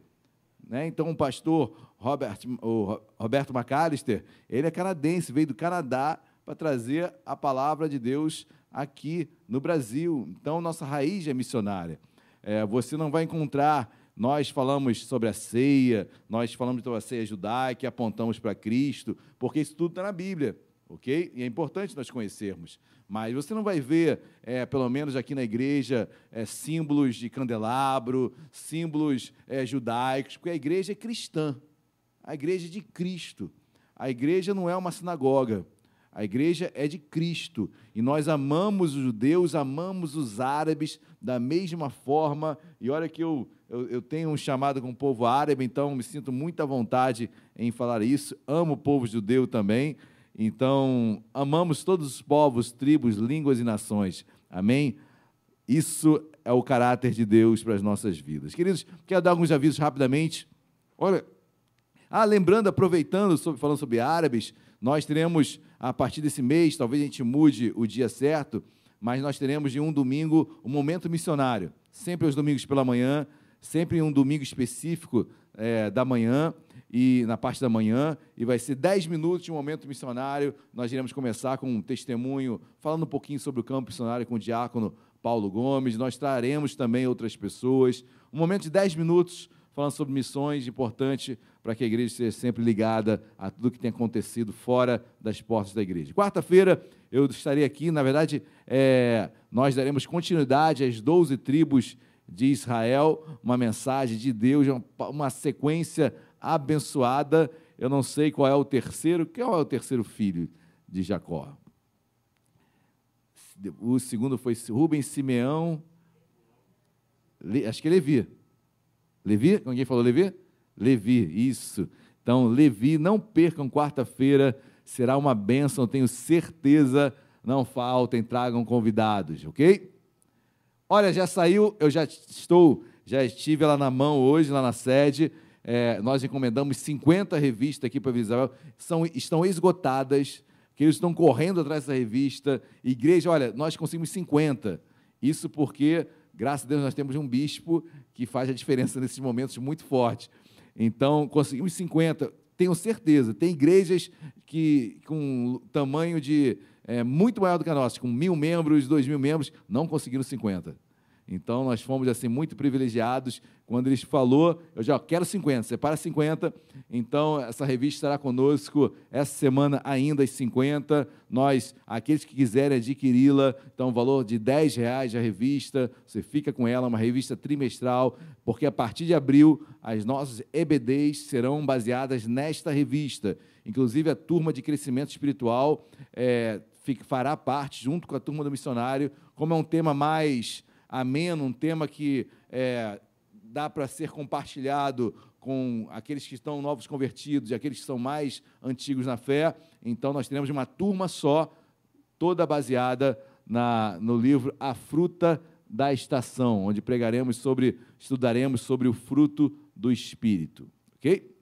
Né? Então, o pastor Robert, o Roberto McAllister, ele é canadense, veio do Canadá para trazer a palavra de Deus aqui no Brasil. Então, nossa raiz é missionária. É, você não vai encontrar nós falamos sobre a ceia, nós falamos sobre a ceia judaica, apontamos para Cristo, porque isso tudo está na Bíblia, ok? E é importante nós conhecermos. Mas você não vai ver, é, pelo menos aqui na igreja, é, símbolos de candelabro, símbolos é, judaicos, porque a igreja é cristã, a igreja é de Cristo. A igreja não é uma sinagoga, a igreja é de Cristo e nós amamos os judeus, amamos os árabes da mesma forma. E olha que eu, eu, eu, tenho um chamado com o povo árabe, então me sinto muita vontade em falar isso. Amo o povo judeu também. Então, amamos todos os povos, tribos, línguas e nações. Amém? Isso é o caráter de Deus para as nossas vidas. Queridos, quero dar alguns avisos rapidamente. Olha, ah, lembrando, aproveitando, sobre, falando sobre árabes, nós teremos, a partir desse mês, talvez a gente mude o dia certo, mas nós teremos de um domingo um momento missionário. Sempre aos domingos pela manhã, sempre em um domingo específico é, da manhã e na parte da manhã, e vai ser 10 minutos de um momento missionário. Nós iremos começar com um testemunho, falando um pouquinho sobre o campo missionário com o diácono Paulo Gomes. Nós traremos também outras pessoas. Um momento de 10 minutos falando sobre missões, importante para que a igreja seja sempre ligada a tudo que tem acontecido fora das portas da igreja. Quarta-feira eu estarei aqui, na verdade, é, nós daremos continuidade às 12 tribos de Israel, uma mensagem de Deus, uma sequência abençoada. Eu não sei qual é o terceiro, qual é o terceiro filho de Jacó? O segundo foi Rubens Simeão, acho que é Levi. Levi? Alguém falou Levi? Levi, isso. Então, Levi, não percam quarta-feira, será uma bênção, tenho certeza. Não faltem, tragam convidados, ok? Olha, já saiu, eu já estou, já estive lá na mão hoje, lá na sede. É, nós encomendamos 50 revistas aqui para Vila são, estão esgotadas, que eles estão correndo atrás dessa revista. Igreja, olha, nós conseguimos 50. Isso porque, graças a Deus, nós temos um bispo que faz a diferença nesses momentos muito forte. Então, conseguimos 50. Tenho certeza, tem igrejas que com tamanho de é, muito maior do que a nossa, com mil membros, dois mil membros, não conseguiram 50. Então, nós fomos assim muito privilegiados. Quando ele falou, eu já quero 50, separa 50. Então, essa revista estará conosco essa semana ainda às 50. Nós, aqueles que quiserem adquiri-la, então, valor de 10 reais a revista, você fica com ela, uma revista trimestral, porque a partir de abril, as nossas EBDs serão baseadas nesta revista. Inclusive, a turma de crescimento espiritual é, fará parte, junto com a turma do missionário, como é um tema mais ameno, um tema que é, dá para ser compartilhado com aqueles que estão novos convertidos e aqueles que são mais antigos na fé. Então, nós teremos uma turma só, toda baseada na, no livro A Fruta da Estação, onde pregaremos sobre, estudaremos sobre o fruto do Espírito. Ok?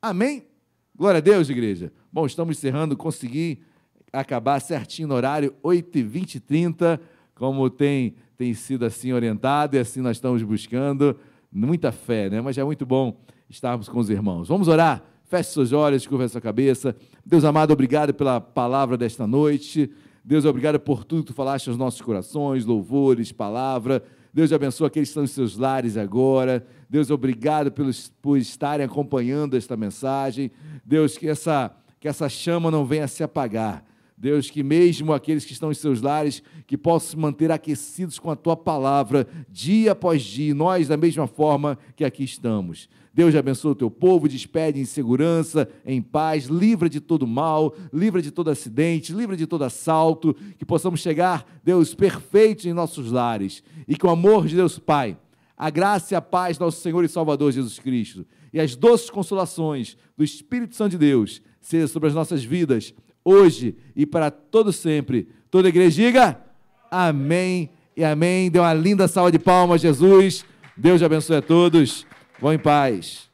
Amém? Glória a Deus, igreja. Bom, estamos encerrando, consegui acabar certinho no horário, 8h20 e 30, como tem tem sido assim orientado e assim nós estamos buscando. Muita fé, né? Mas é muito bom estarmos com os irmãos. Vamos orar? Feche seus olhos, curva sua cabeça. Deus amado, obrigado pela palavra desta noite. Deus, obrigado por tudo que tu falaste aos nossos corações, louvores, palavra. Deus abençoe aqueles que estão em seus lares agora. Deus, obrigado pelos, por estarem acompanhando esta mensagem. Deus, que essa, que essa chama não venha se apagar. Deus, que mesmo aqueles que estão em seus lares, que possam se manter aquecidos com a tua palavra, dia após dia, nós da mesma forma que aqui estamos. Deus abençoe o teu povo, despede em segurança, em paz, livra de todo mal, livra de todo acidente, livra de todo assalto, que possamos chegar, Deus, perfeitos em nossos lares, e que o amor de Deus Pai, a graça e a paz do nosso Senhor e Salvador Jesus Cristo, e as doces consolações do Espírito Santo de Deus, seja sobre as nossas vidas, hoje e para todo sempre. Toda a igreja diga amém e amém. Dê uma linda salva de palmas, Jesus. Deus abençoe a todos. Vão em paz.